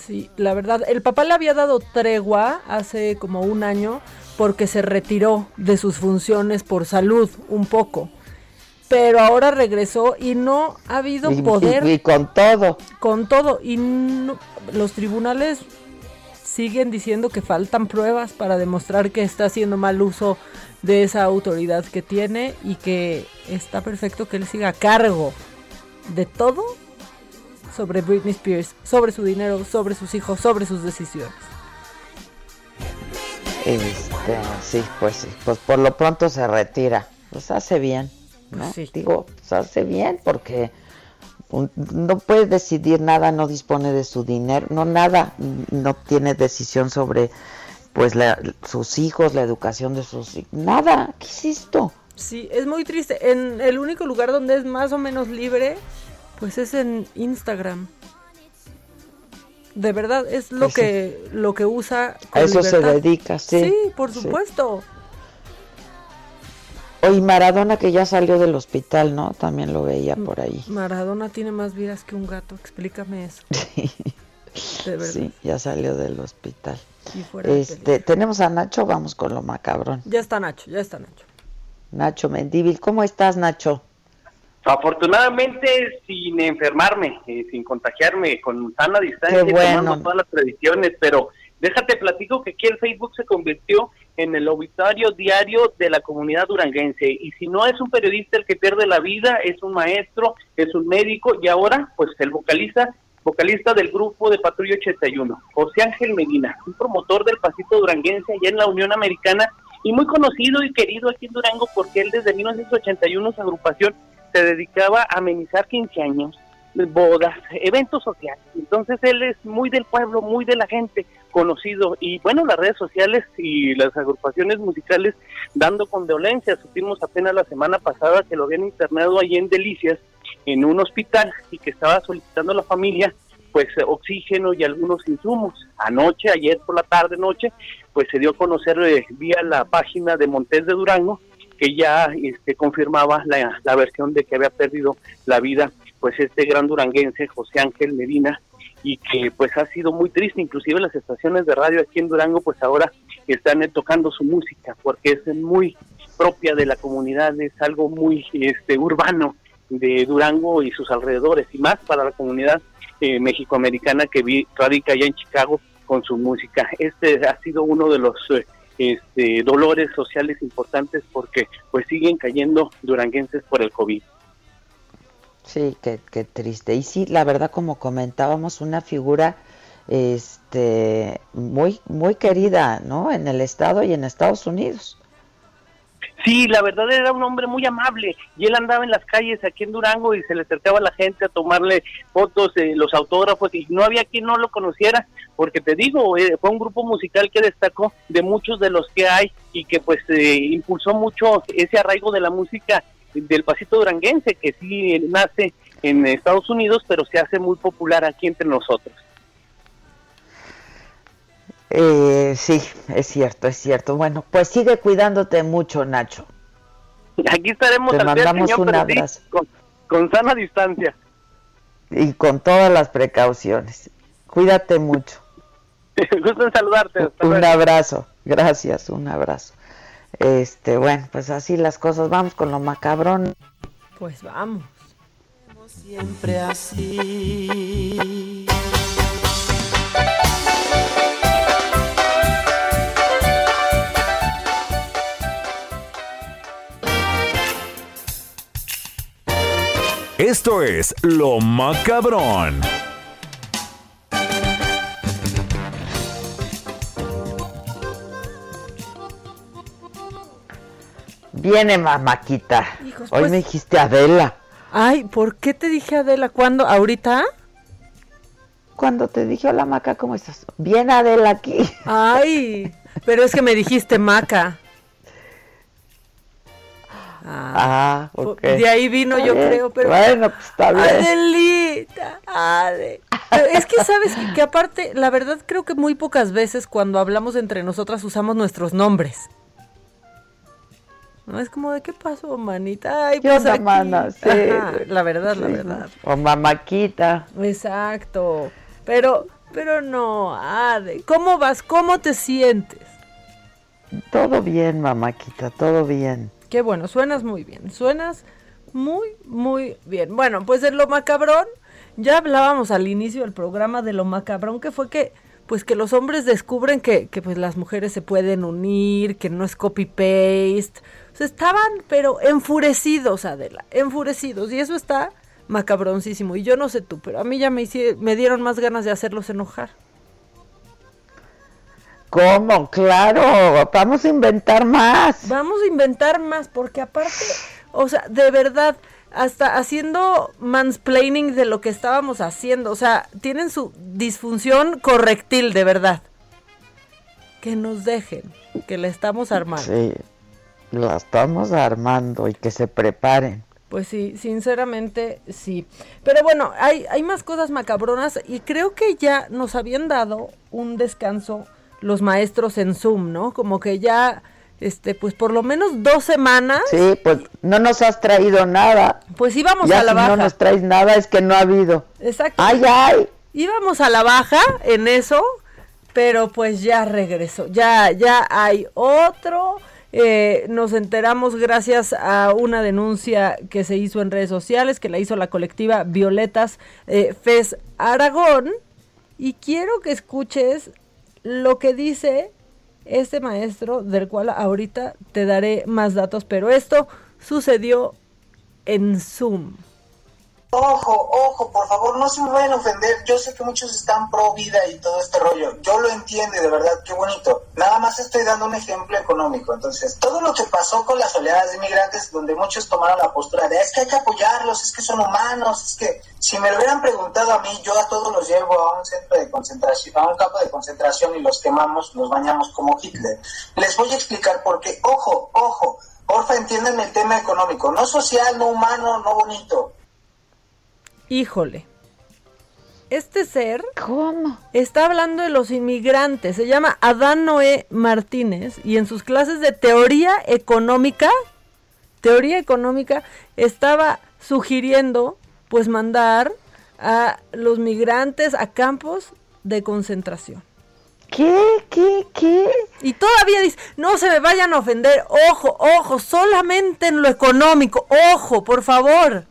Speaker 3: Sí, la verdad, el papá le había dado tregua hace como un año porque se retiró de sus funciones por salud un poco. Pero ahora regresó y no ha habido
Speaker 1: Y-
Speaker 3: poder.
Speaker 1: y- y con todo.
Speaker 3: Con todo. Y no- los tribunales siguen diciendo que faltan pruebas para demostrar que está haciendo mal uso de esa autoridad que tiene y que está perfecto que él siga a cargo de todo sobre Britney Spears, sobre su dinero, sobre sus hijos, sobre sus decisiones.
Speaker 1: Este, sí, pues sí, pues por lo pronto se retira. Pues hace bien, ¿no? Digo, pues hace bien porque no puede decidir nada, no dispone de su dinero, no nada, no tiene decisión sobre pues la- sus hijos, la educación de sus hijos, nada, ¿qué es esto?
Speaker 3: Sí, es muy triste. En el único lugar donde es más o menos libre, pues es en Instagram. De verdad, es lo
Speaker 1: Pues sí.
Speaker 3: que lo que usa
Speaker 1: A eso se dedica, sí.
Speaker 3: Sí, por
Speaker 1: Sí.
Speaker 3: supuesto.
Speaker 1: Oye, Maradona que ya salió del hospital, ¿no? También lo veía por ahí.
Speaker 3: Maradona tiene más vidas que un gato, explícame eso. De verdad.
Speaker 1: Sí, ya salió del hospital.
Speaker 3: Y fuera de
Speaker 1: Este, tenemos a Nacho, vamos con lo macabrón.
Speaker 3: Ya está Nacho, ya está Nacho.
Speaker 1: Nacho Mendívil, ¿cómo estás, Nacho?
Speaker 14: Afortunadamente sin enfermarme, eh, sin contagiarme, con sana distancia,
Speaker 1: bueno.
Speaker 14: tomando todas las previsiones, pero déjate platico que aquí el Facebook se convirtió en el obituario diario de la comunidad duranguense y si no es un periodista el que pierde la vida, es un maestro, es un médico y ahora pues el vocalista vocalista del grupo de Patrulla 81, José Ángel Medina, un promotor del pasito duranguense allá en la Unión Americana y muy conocido y querido aquí en Durango porque él desde 1981 su agrupación se dedicaba a amenizar 15 años, bodas, eventos sociales. Entonces él es muy del pueblo, muy de la gente, conocido. Y bueno, las redes sociales y las agrupaciones musicales dando condolencias. Supimos apenas la semana pasada que lo habían internado allí en Delicias, en un hospital, y que estaba solicitando a la familia pues oxígeno y algunos insumos. Anoche, ayer por la tarde, noche, pues se dio a conocer eh, vía la página de Montes de Durango que ya este, confirmaba la, la versión de que había perdido la vida pues este gran duranguense José Ángel Medina y que pues ha sido muy triste. Inclusive las estaciones de radio aquí en Durango pues ahora están eh, tocando su música porque es muy propia de la comunidad es algo muy este urbano de Durango y sus alrededores y más para la comunidad eh, mexicoamericana que vi, radica allá en Chicago con su música. Este ha sido uno de los eh, este, dolores sociales importantes porque pues siguen cayendo duranguenses por el COVID.
Speaker 1: Sí, qué, triste. Y sí, la verdad, como comentábamos, una figura este muy muy querida, ¿no? En el estado y en Estados Unidos.
Speaker 14: Sí, la verdad era un hombre muy amable y él andaba en las calles aquí en Durango y se le acercaba a la gente a tomarle fotos, eh, los autógrafos y no había quien no lo conociera porque te digo, eh, fue un grupo musical que destacó de muchos de los que hay y que pues eh, impulsó mucho ese arraigo de la música del pasito duranguense que sí nace en Estados Unidos pero se hace muy popular aquí entre nosotros.
Speaker 1: Eh, sí, es cierto, es cierto. Bueno, pues sigue cuidándote mucho, Nacho.
Speaker 14: Aquí estaremos
Speaker 1: Te mandamos un
Speaker 14: sí,
Speaker 1: abrazo.
Speaker 14: con, con sana distancia.
Speaker 1: Y con todas las precauciones. Cuídate mucho.
Speaker 14: Gusto en saludarte. hasta
Speaker 1: Un
Speaker 14: luego.
Speaker 1: abrazo. Gracias, un abrazo. Este, bueno, pues así las cosas. Vamos con lo macabrón.
Speaker 3: Pues vamos.
Speaker 15: Siempre así.
Speaker 2: Esto es Lo Macabrón.
Speaker 1: Viene mamaquita.
Speaker 3: Hijos,
Speaker 1: Hoy
Speaker 3: pues-
Speaker 1: me dijiste Adela.
Speaker 3: Ay, ¿por qué te dije Adela? ¿Cuándo? ¿Ahorita?
Speaker 1: Cuando te dije hola Maca, ¿cómo estás? Bien Adela aquí.
Speaker 3: Ay, pero es que me dijiste Maca.
Speaker 1: Ah, ok.
Speaker 3: De ahí vino,
Speaker 1: Está
Speaker 3: yo
Speaker 1: bien.
Speaker 3: creo, pero.
Speaker 1: Bueno, pues está bien.
Speaker 3: Adelita, Ade. Pero es que sabes que, que aparte, la verdad creo que muy pocas veces cuando hablamos entre nosotras usamos nuestros nombres. No es como de qué pasó, manita. Ay,
Speaker 1: ¿Qué
Speaker 3: pues
Speaker 1: onda,
Speaker 3: aquí.
Speaker 1: mana? Sí.
Speaker 3: Ajá, la verdad, la verdad.
Speaker 1: O mamaquita.
Speaker 3: Exacto. Pero Pero no, Ade, ¿cómo vas? ¿Cómo te sientes?
Speaker 1: Todo bien, mamáquita, todo bien.
Speaker 3: Qué bueno, suenas muy bien, suenas muy, muy bien. Bueno, pues en lo macabrón, ya hablábamos al inicio del programa de lo macabrón que fue que pues que los hombres descubren que, que pues las mujeres se pueden unir, que no es copy-paste. O sea, estaban, pero enfurecidos, Adela, enfurecidos. Y eso está macabroncísimo. Y yo no sé tú, pero a mí ya me, me dieron más ganas de hacerlos enojar.
Speaker 1: ¿Cómo? Claro, vamos a inventar más.
Speaker 3: Vamos a inventar más, porque aparte, o sea, de verdad, hasta haciendo mansplaining de lo que estábamos haciendo. O sea, tienen su disfunción correctil, de verdad. Que nos dejen, que la estamos armando.
Speaker 1: Sí, la estamos armando y que se preparen.
Speaker 3: Pues sí, sinceramente sí. Pero bueno, hay, hay más cosas macabronas y creo que ya nos habían dado un descanso los maestros en Zoom, ¿no? Como que ya este, pues por lo menos dos semanas.
Speaker 1: Sí, pues no nos has traído nada.
Speaker 3: Pues íbamos a la
Speaker 1: si
Speaker 3: baja.
Speaker 1: no nos traes nada es que no ha habido.
Speaker 3: Exacto.
Speaker 1: Ay, ay.
Speaker 3: Íbamos a la baja en eso, pero pues ya regresó. Ya, ya hay otro. Eh, nos enteramos gracias a una denuncia que se hizo en redes sociales, que la hizo la colectiva Violetas eh, FES Aragón. Y quiero que escuches lo que dice este maestro, del cual ahorita te daré más datos, pero esto sucedió en Zoom.
Speaker 16: Ojo, ojo, por favor, no se me vayan a ofender. Yo sé que muchos están pro vida y todo este rollo. Yo lo entiendo de verdad, qué bonito. Nada más estoy dando un ejemplo económico. Entonces, todo lo que pasó con las oleadas de inmigrantes, donde muchos tomaron la postura de es que hay que apoyarlos, es que son humanos, es que si me lo hubieran preguntado a mí, yo a todos los llevo a un centro de concentración, a un campo de concentración y los quemamos, los bañamos como Hitler. Les voy a explicar por qué. Ojo, ojo, porfa, entiéndanme el tema económico, no social, no humano, no bonito.
Speaker 3: Híjole. Este ser
Speaker 1: ¿Cómo?
Speaker 3: está hablando de los inmigrantes. Se llama Adán Noé Martínez y en sus clases de teoría económica, teoría económica, estaba sugiriendo pues mandar a los migrantes a campos de concentración.
Speaker 1: ¿Qué? ¿Qué? ¿Qué?
Speaker 3: Y todavía dice, no se me vayan a ofender, ojo, ojo, solamente en lo económico, ojo, por favor.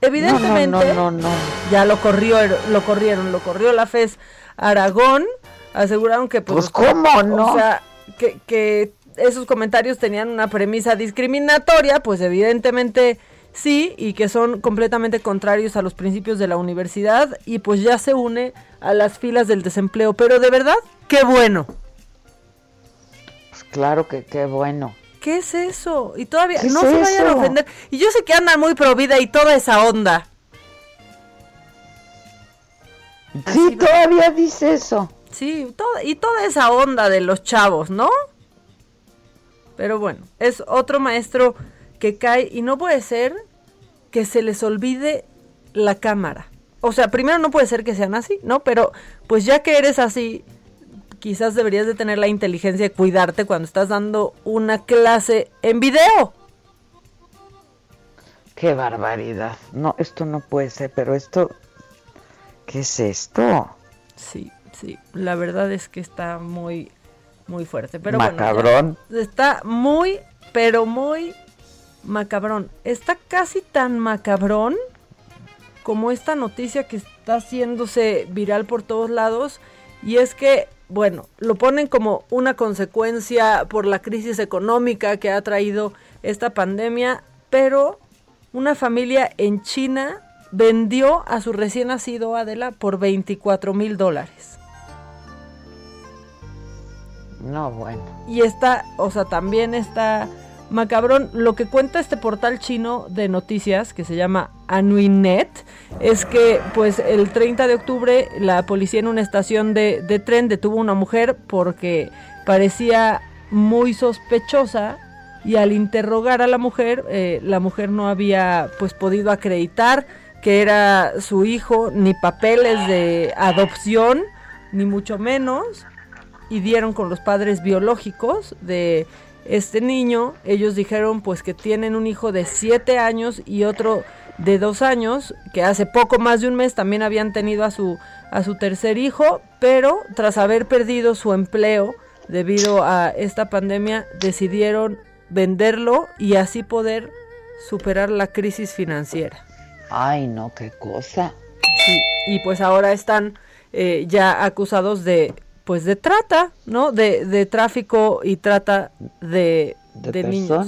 Speaker 3: Evidentemente,
Speaker 1: No, no, no,
Speaker 3: ya lo corrió, lo corrieron, lo corrió la FES Aragón, aseguraron que
Speaker 1: Pues, ¿cómo no?
Speaker 3: O sea, que, que esos comentarios tenían una premisa discriminatoria, pues evidentemente sí, y que son completamente contrarios a los principios de la universidad, y pues ya se une a las filas del desempleo. Pero de verdad, qué bueno.
Speaker 1: Pues claro que qué bueno.
Speaker 3: ¿Qué es eso? Y todavía,
Speaker 1: ¿Qué
Speaker 3: no se vayan a ofender. Y yo sé que andan muy pro vida y toda esa onda.
Speaker 1: Sí, todavía dice eso.
Speaker 3: Sí, toda, y toda esa onda de los chavos, ¿no? Pero bueno, es otro maestro que cae y no puede ser que se les olvide la cámara. O sea, primero no puede ser que sean así, ¿no? Pero pues ya que eres así, quizás deberías de tener la inteligencia de cuidarte cuando estás dando una clase en video.
Speaker 1: Qué barbaridad. No, esto no puede ser, pero esto... ¿Qué es esto?
Speaker 3: Sí, sí, la verdad es que está muy, muy fuerte. Pero
Speaker 1: Macabrón.
Speaker 3: bueno, está muy, pero muy macabrón. Está casi tan macabrón como esta noticia que está haciéndose viral por todos lados. Y es que, bueno, lo ponen como una consecuencia por la crisis económica que ha traído esta pandemia, pero una familia en China vendió a su recién nacido Adela por 24 mil dólares.
Speaker 1: No, bueno.
Speaker 3: Y está, o sea, también está macabrón. Lo que cuenta este portal chino de noticias que se llama Anuinet es que, pues, el 30 de octubre la policía en una estación de, tren detuvo a una mujer porque parecía muy sospechosa y al interrogar a la mujer, eh, la mujer no había, pues, podido acreditar que era su hijo, ni papeles de adopción, ni mucho menos y dieron con los padres biológicos de este niño. Ellos dijeron pues que tienen un hijo de 7 años y otro de dos años, que hace poco más de un mes también habían tenido a su, a su tercer hijo, pero tras haber perdido su empleo debido a esta pandemia, decidieron venderlo y así poder superar la crisis financiera.
Speaker 1: Ay, no, qué cosa.
Speaker 3: Sí, y pues ahora están eh, ya acusados de, pues de trata, ¿no? De, de tráfico y trata de,
Speaker 1: De
Speaker 3: de niños.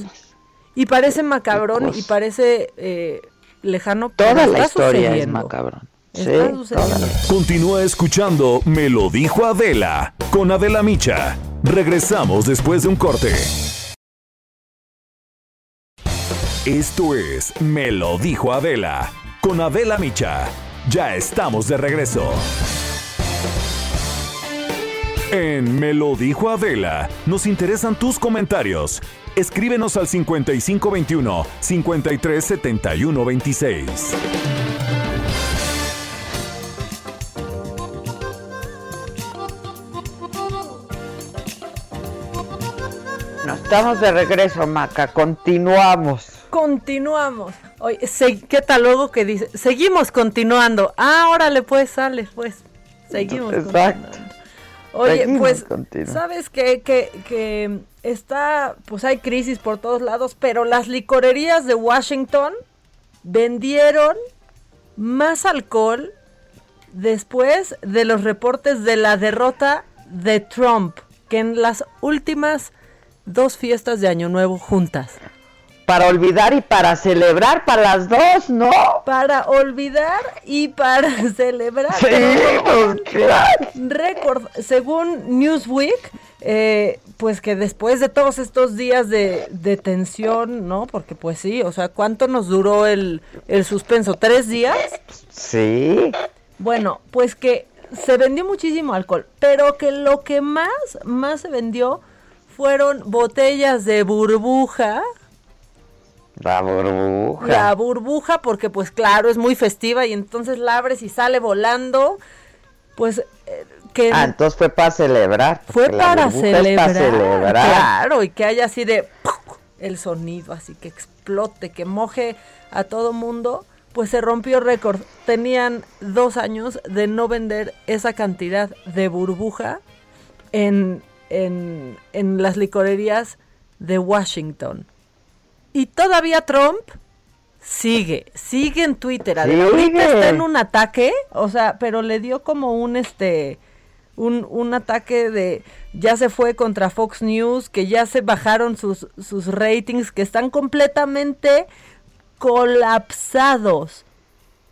Speaker 3: Y parece macabrón y parece eh, lejano. pero
Speaker 1: Toda la
Speaker 3: está
Speaker 1: historia es macabrón. Sí,
Speaker 2: Continúa escuchando Me lo dijo Adela con Adela Micha. Regresamos después de un corte. Esto es Me lo dijo Adela con Adela Micha. Ya estamos de regreso. En Me lo dijo Adela, nos interesan tus comentarios. Escríbenos al 5521 537126.
Speaker 1: No, estamos de regreso, Maca. Continuamos.
Speaker 3: Continuamos. Oye, ¿qué tal luego que dice? Seguimos continuando. Ah, órale, pues, sale, pues. Seguimos
Speaker 1: Exacto.
Speaker 3: Oye,
Speaker 1: Seguimos
Speaker 3: pues. ¿sabes qué? Que, que está, pues hay crisis por todos lados, pero las licorerías de Washington vendieron más alcohol después de los reportes de la derrota de Trump que en las últimas dos fiestas de Año Nuevo juntas.
Speaker 1: Para olvidar y para celebrar, para las dos, ¿no?
Speaker 3: Para olvidar y para celebrar.
Speaker 1: Sí, pues.
Speaker 3: Récord, según Newsweek, eh, pues que después de todos estos días de, de tensión, ¿no? Porque pues sí, o sea, ¿cuánto nos duró el, el suspenso? ¿Tres días?
Speaker 1: Sí.
Speaker 3: Bueno, pues que se vendió muchísimo alcohol, pero que lo que más, más se vendió fueron botellas de burbuja.
Speaker 1: La burbuja.
Speaker 3: La burbuja, porque pues claro, es muy festiva y entonces la abres y sale volando. Pues eh, que
Speaker 1: Ah, entonces fue para celebrar.
Speaker 3: fue para celebrar,
Speaker 1: para celebrar.
Speaker 3: Claro, y que haya así de el sonido, así que explote, que moje a todo mundo. Pues se rompió récord. Tenían dos años de no vender esa cantidad de burbuja en, en, en las licorerías de Washington. Y todavía Trump sigue, sigue en Twitter. Ahorita está en un ataque, o sea, pero le dio como un este un, un ataque de ya se fue contra Fox News, que ya se bajaron sus, sus ratings, que están completamente colapsados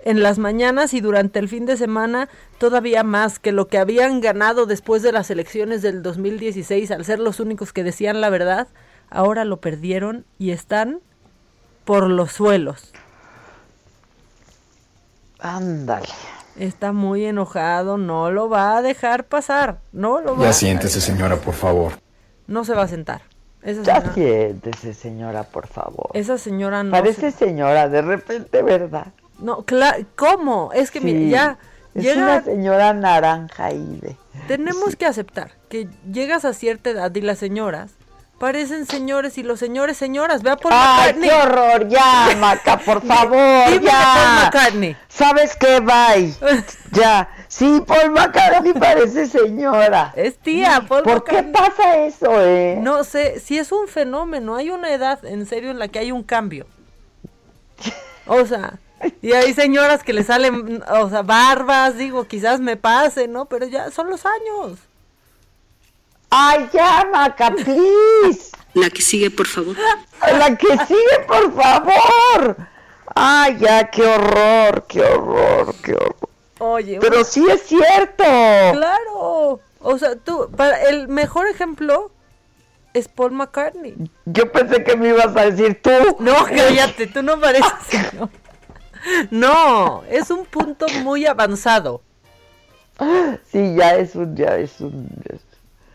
Speaker 3: en las mañanas y durante el fin de semana todavía más que lo que habían ganado después de las elecciones del 2016 al ser los únicos que decían la verdad, ahora lo perdieron y están por los suelos.
Speaker 1: Ándale.
Speaker 3: Está muy enojado, no lo va a dejar pasar, no lo va
Speaker 17: Ya siéntese, señora, por favor.
Speaker 3: no se va a sentar. Esa
Speaker 1: Ya
Speaker 3: señora,
Speaker 1: siéntese, señora, por favor.
Speaker 3: esa señora no
Speaker 1: Parece
Speaker 3: se-
Speaker 1: señora, de repente, ¿verdad?
Speaker 3: No, claro, ¿cómo? Es que mire,
Speaker 1: Sí.
Speaker 3: ya
Speaker 1: Es
Speaker 3: llega
Speaker 1: una señora naranja ahí de...
Speaker 3: Tenemos que aceptar que llegas a cierta edad y las señoras parecen señores y los señores señoras. Vea por
Speaker 1: ¡Ay, qué horror! Ya, Maca, por favor,
Speaker 3: Dime
Speaker 1: ya.
Speaker 3: Paul McCartney.
Speaker 1: ¿Sabes qué? Bye. ya. Sí, Paul McCartney parece señora.
Speaker 3: Es tía, Paul
Speaker 1: ¿Por qué pasa eso, eh?
Speaker 3: No sé, si es un fenómeno, hay una edad en serio en la que hay un cambio. O sea, y hay señoras que le salen, o sea, barbas, digo, quizás me pase, ¿no? Pero ya son los años.
Speaker 1: ¡Ay, ya, Maca, please!
Speaker 18: La que sigue, por favor.
Speaker 1: La que sigue, por favor. Ay, ya, qué horror, qué horror, qué horror.
Speaker 3: Oye,
Speaker 1: Pero sí es cierto.
Speaker 3: Claro. O sea, tú, para el mejor ejemplo es Paul McCartney.
Speaker 1: Yo pensé que me ibas a decir tú.
Speaker 3: No, cállate, tú no pareces señor. No, es un punto muy avanzado.
Speaker 1: Sí, ya es un, ya es un, es,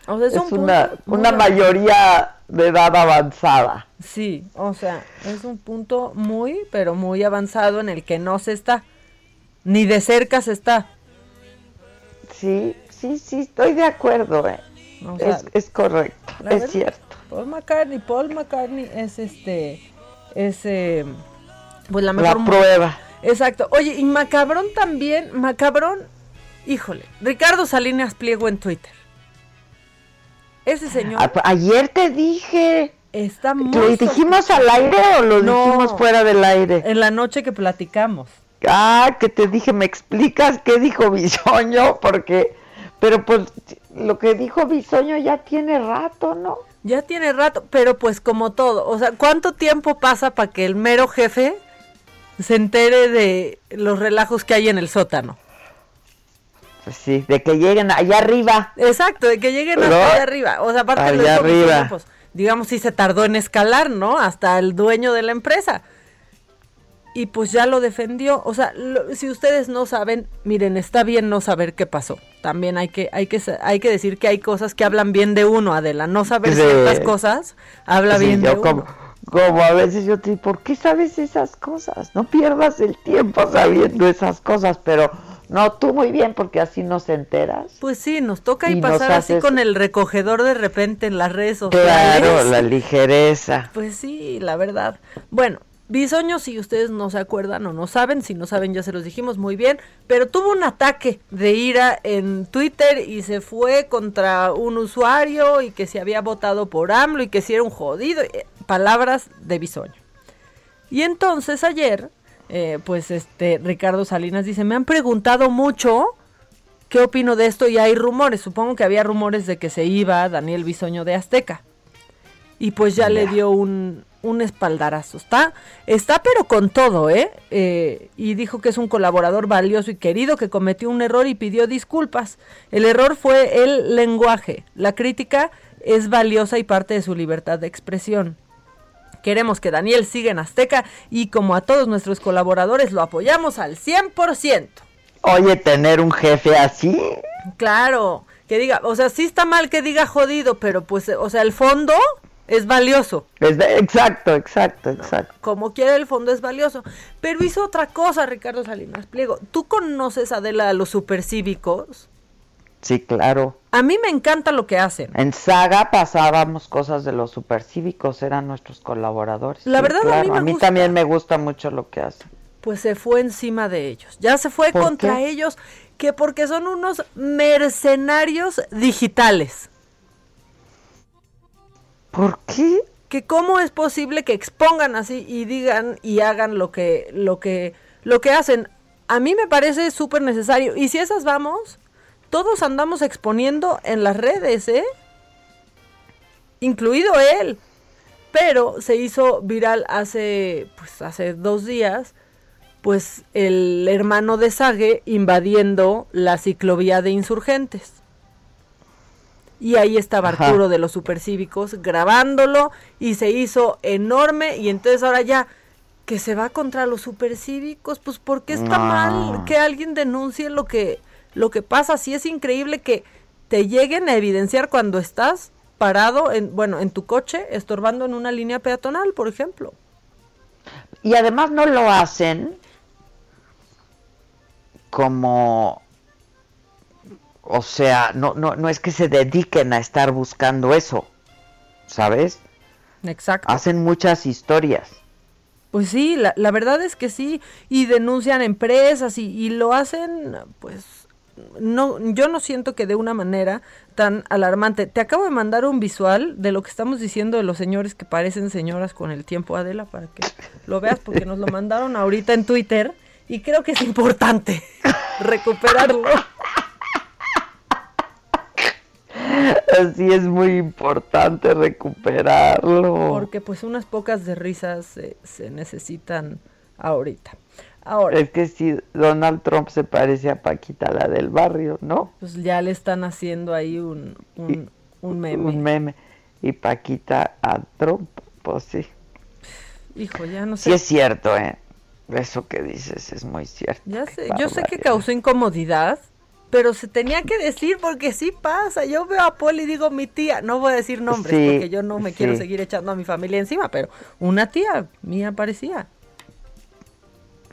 Speaker 3: O sea, es,
Speaker 1: es
Speaker 3: un punto
Speaker 1: una,
Speaker 3: muy
Speaker 1: una mayoría de edad avanzada.
Speaker 3: Sí, o sea, es un punto muy, pero muy avanzado en el que no se está. Ni de cerca se está.
Speaker 1: Sí, sí, sí, estoy de acuerdo, eh.
Speaker 3: O sea,
Speaker 1: es, es correcto, es
Speaker 3: verdad,
Speaker 1: cierto.
Speaker 3: Paul McCartney, Paul McCartney es este, es, eh, Pues la mejor
Speaker 1: La prueba.
Speaker 3: Exacto. Oye, y Macabrón también, Macabrón, híjole, Ricardo Salinas Pliego en Twitter. Ese señor
Speaker 1: A- ayer te dije.
Speaker 3: está muy...
Speaker 1: ¿Lo dijimos al aire o lo
Speaker 3: No.
Speaker 1: dijimos fuera del aire?
Speaker 3: En la noche que platicamos.
Speaker 1: Ah, que te dije, ¿me explicas qué dijo Bisoño? Porque, pero pues lo que dijo Bisoño ya tiene rato, ¿no?
Speaker 3: Ya tiene rato, pero pues como todo, o sea, ¿cuánto tiempo pasa para que el mero jefe se entere de los relajos que hay en el sótano?
Speaker 1: Pues sí, de que lleguen allá arriba.
Speaker 3: Exacto, de que lleguen hasta
Speaker 1: ¿No?
Speaker 3: allá arriba. O sea, aparte
Speaker 1: Allá
Speaker 3: lo dijo Bisoño,
Speaker 1: arriba.
Speaker 3: pues, digamos, si se tardó en escalar, ¿no? Hasta el dueño de la empresa. Y pues ya lo defendió. O sea, lo- si ustedes no saben, miren, está bien no saber qué pasó. También hay que, hay que, hay que decir que hay cosas que hablan bien de uno, Adela. No saber
Speaker 1: Sí.
Speaker 3: ciertas cosas habla
Speaker 1: Sí,
Speaker 3: bien
Speaker 1: yo
Speaker 3: de
Speaker 1: como,
Speaker 3: uno.
Speaker 1: como a veces yo te digo, ¿por qué sabes esas cosas? No pierdas el tiempo sabiendo esas cosas, pero no, tú muy bien, porque así no se enteras.
Speaker 3: Pues sí, nos toca
Speaker 1: Y
Speaker 3: y
Speaker 1: nos
Speaker 3: pasar así con el recogedor de repente en las redes sociales.
Speaker 1: Claro, la ligereza.
Speaker 3: Pues sí, la verdad. Bueno, Bisoño, si ustedes no se acuerdan o no saben, si no saben ya se los dijimos muy bien, pero tuvo un ataque de ira en Twitter y se fue contra un usuario y que se había votado por AMLO y que si era un jodido, eh, palabras de Bisoño. Y entonces ayer, eh, pues este Ricardo Salinas dice, me han preguntado mucho qué opino de esto y hay rumores, supongo que había rumores de que se iba Daniel Bisoño de Azteca. Y pues ya le dio un, un espaldarazo. Está, está pero con todo, ¿eh? ¿eh? Y dijo que es un colaborador valioso y querido que cometió un error y pidió disculpas. El error fue el lenguaje. La crítica es valiosa y parte de su libertad de expresión. Queremos que Daniel siga en Azteca y como a todos nuestros colaboradores lo apoyamos al 100%.
Speaker 1: Oye, tener un jefe así,
Speaker 3: Claro, que diga, o sea, sí está mal que diga jodido, pero pues, o sea, el fondo es valioso.
Speaker 1: es de- exacto, exacto, exacto.
Speaker 3: Como quiera, el fondo es valioso. Pero hizo otra cosa, Ricardo Salinas Pliego. ¿Tú conoces, Adela, a los supercívicos?
Speaker 1: Sí, claro.
Speaker 3: A mí me encanta lo que hacen.
Speaker 1: En Saga pasábamos cosas de los supercívicos, eran nuestros colaboradores.
Speaker 3: La
Speaker 1: Sí,
Speaker 3: verdad, a mí me gusta.
Speaker 1: también me gusta mucho lo que hacen.
Speaker 3: Pues se fue encima de ellos. Ya se fue
Speaker 1: ¿Por
Speaker 3: contra
Speaker 1: qué?
Speaker 3: ellos, que porque son unos mercenarios digitales.
Speaker 1: ¿Por qué?
Speaker 3: que cómo es posible que expongan así y digan y hagan lo que lo que lo que hacen. A mí me parece súper necesario y si esas vamos, todos andamos exponiendo en las redes, ¿eh? Incluido él. Pero se hizo viral hace pues hace dos días pues el hermano de Sage invadiendo la ciclovía de insurgentes. Y ahí estaba
Speaker 1: Ajá.
Speaker 3: Arturo de los Supercívicos grabándolo y se hizo enorme y entonces ahora ya que se va contra los Supercívicos, pues porque está
Speaker 1: No.
Speaker 3: mal que alguien denuncie lo que lo que pasa, sí es increíble que te lleguen a evidenciar cuando estás parado en bueno, en tu coche estorbando en una línea peatonal, por ejemplo.
Speaker 1: Y además no lo hacen como, o sea, no, no, no es que se dediquen a estar buscando eso, ¿sabes?
Speaker 3: Exacto.
Speaker 1: Hacen muchas historias.
Speaker 3: Pues sí, la, la verdad es que sí, y denuncian empresas y, y lo hacen, pues, no, yo no siento que de una manera tan alarmante. Te acabo de mandar un visual de lo que estamos diciendo de los señores que parecen señoras con el tiempo, Adela, para que lo veas, porque nos lo mandaron ahorita en Twitter y creo que es importante recuperarlo.
Speaker 1: Así es muy importante recuperarlo.
Speaker 3: Porque pues unas pocas de risas se- se necesitan ahorita. Ahora,
Speaker 1: Es que si Donald Trump se parece a Paquita, la del barrio, ¿no?
Speaker 3: pues ya le están haciendo ahí un, un, un meme.
Speaker 1: Un meme. Y Paquita a Trump, pues sí.
Speaker 3: Hijo, ya no sé.
Speaker 1: Sí es cierto, ¿eh? Eso que dices es muy cierto.
Speaker 3: Ya sé, yo sé que causó incomodidad, pero se tenía que decir porque sí pasa. Yo veo a Poli y digo mi tía, no voy a decir nombres
Speaker 1: Sí,
Speaker 3: porque yo no me quiero seguir echando a mi familia encima, pero una tía mía parecía.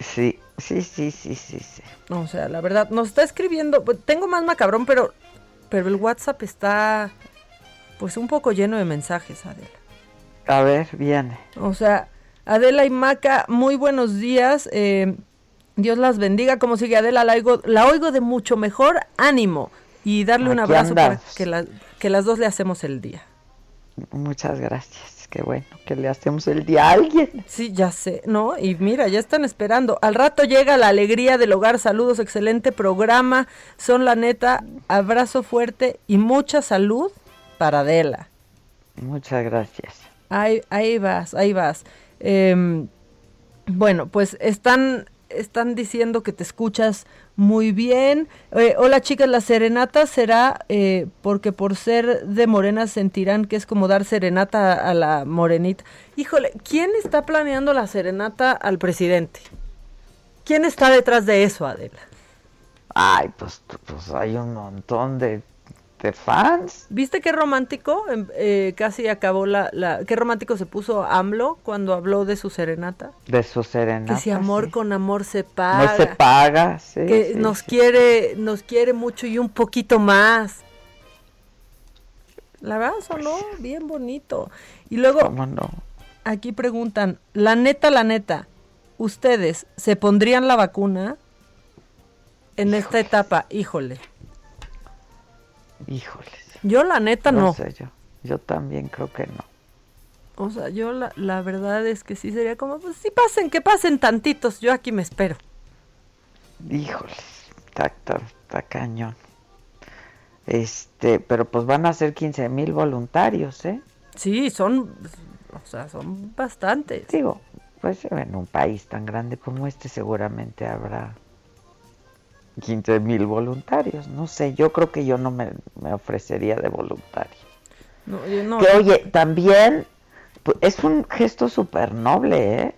Speaker 1: Sí, sí, sí, sí, sí, sí.
Speaker 3: O sea, la verdad, nos está escribiendo, pues, tengo más macabrón, pero, pero el WhatsApp está pues un poco lleno de mensajes, Adela.
Speaker 1: A ver, viene.
Speaker 3: O sea, Adela y Maca, muy buenos días. Eh, Dios las bendiga. Como sigue Adela, la oigo, la oigo de mucho mejor ánimo y darle un abrazo para que, la- que las dos le hacemos el día.
Speaker 1: Muchas gracias. Qué bueno que le hacemos el día a alguien.
Speaker 3: Sí, ya sé, ¿no? Y mira, ya están esperando. Al rato llega la alegría del hogar. Saludos, excelente programa. Son la neta. Abrazo fuerte y mucha salud para Adela.
Speaker 1: Muchas gracias.
Speaker 3: Ahí, ahí vas, ahí vas. Em, bueno, pues están, están diciendo que te escuchas muy bien. Eh, hola chicas, la serenata será eh, porque por ser de morena sentirán que es como dar serenata a, a la morenita. Híjole, ¿quién está planeando la serenata al presidente? ¿Quién está detrás de eso, Adela?
Speaker 1: Ay, pues, pues hay un montón de, de fans.
Speaker 3: ¿Viste qué romántico? Em, eh, casi acabó la, la... ¿Qué romántico se puso AMLO cuando habló de su serenata?
Speaker 1: De su serenata.
Speaker 3: que si amor
Speaker 1: sí.
Speaker 3: con amor se paga.
Speaker 1: No se paga, sí.
Speaker 3: que
Speaker 1: sí,
Speaker 3: nos
Speaker 1: sí.
Speaker 3: quiere, nos quiere mucho y un poquito más. La verdad sonó bien bonito. Y luego
Speaker 1: ¿Cómo no?
Speaker 3: aquí preguntan, la neta, la neta, ¿ustedes se pondrían la vacuna en esta etapa? Híjole.
Speaker 1: Híjoles.
Speaker 3: Yo la neta no.
Speaker 1: sé yo. Yo también creo que no.
Speaker 3: O sea, yo la, la verdad es que sí sería como, pues sí pasen, que pasen tantitos, yo aquí me espero.
Speaker 1: Híjoles. Está, está cañón. Este, pero pues van a ser 15 mil voluntarios, ¿eh?
Speaker 3: Sí, son, o sea, son bastantes.
Speaker 1: Digo, pues en un país tan grande como este seguramente habrá 15 mil voluntarios. No sé, yo creo que yo no me, me ofrecería de voluntario.
Speaker 3: No, yo no.
Speaker 1: que oye, también pu- es un gesto súper noble, ¿eh?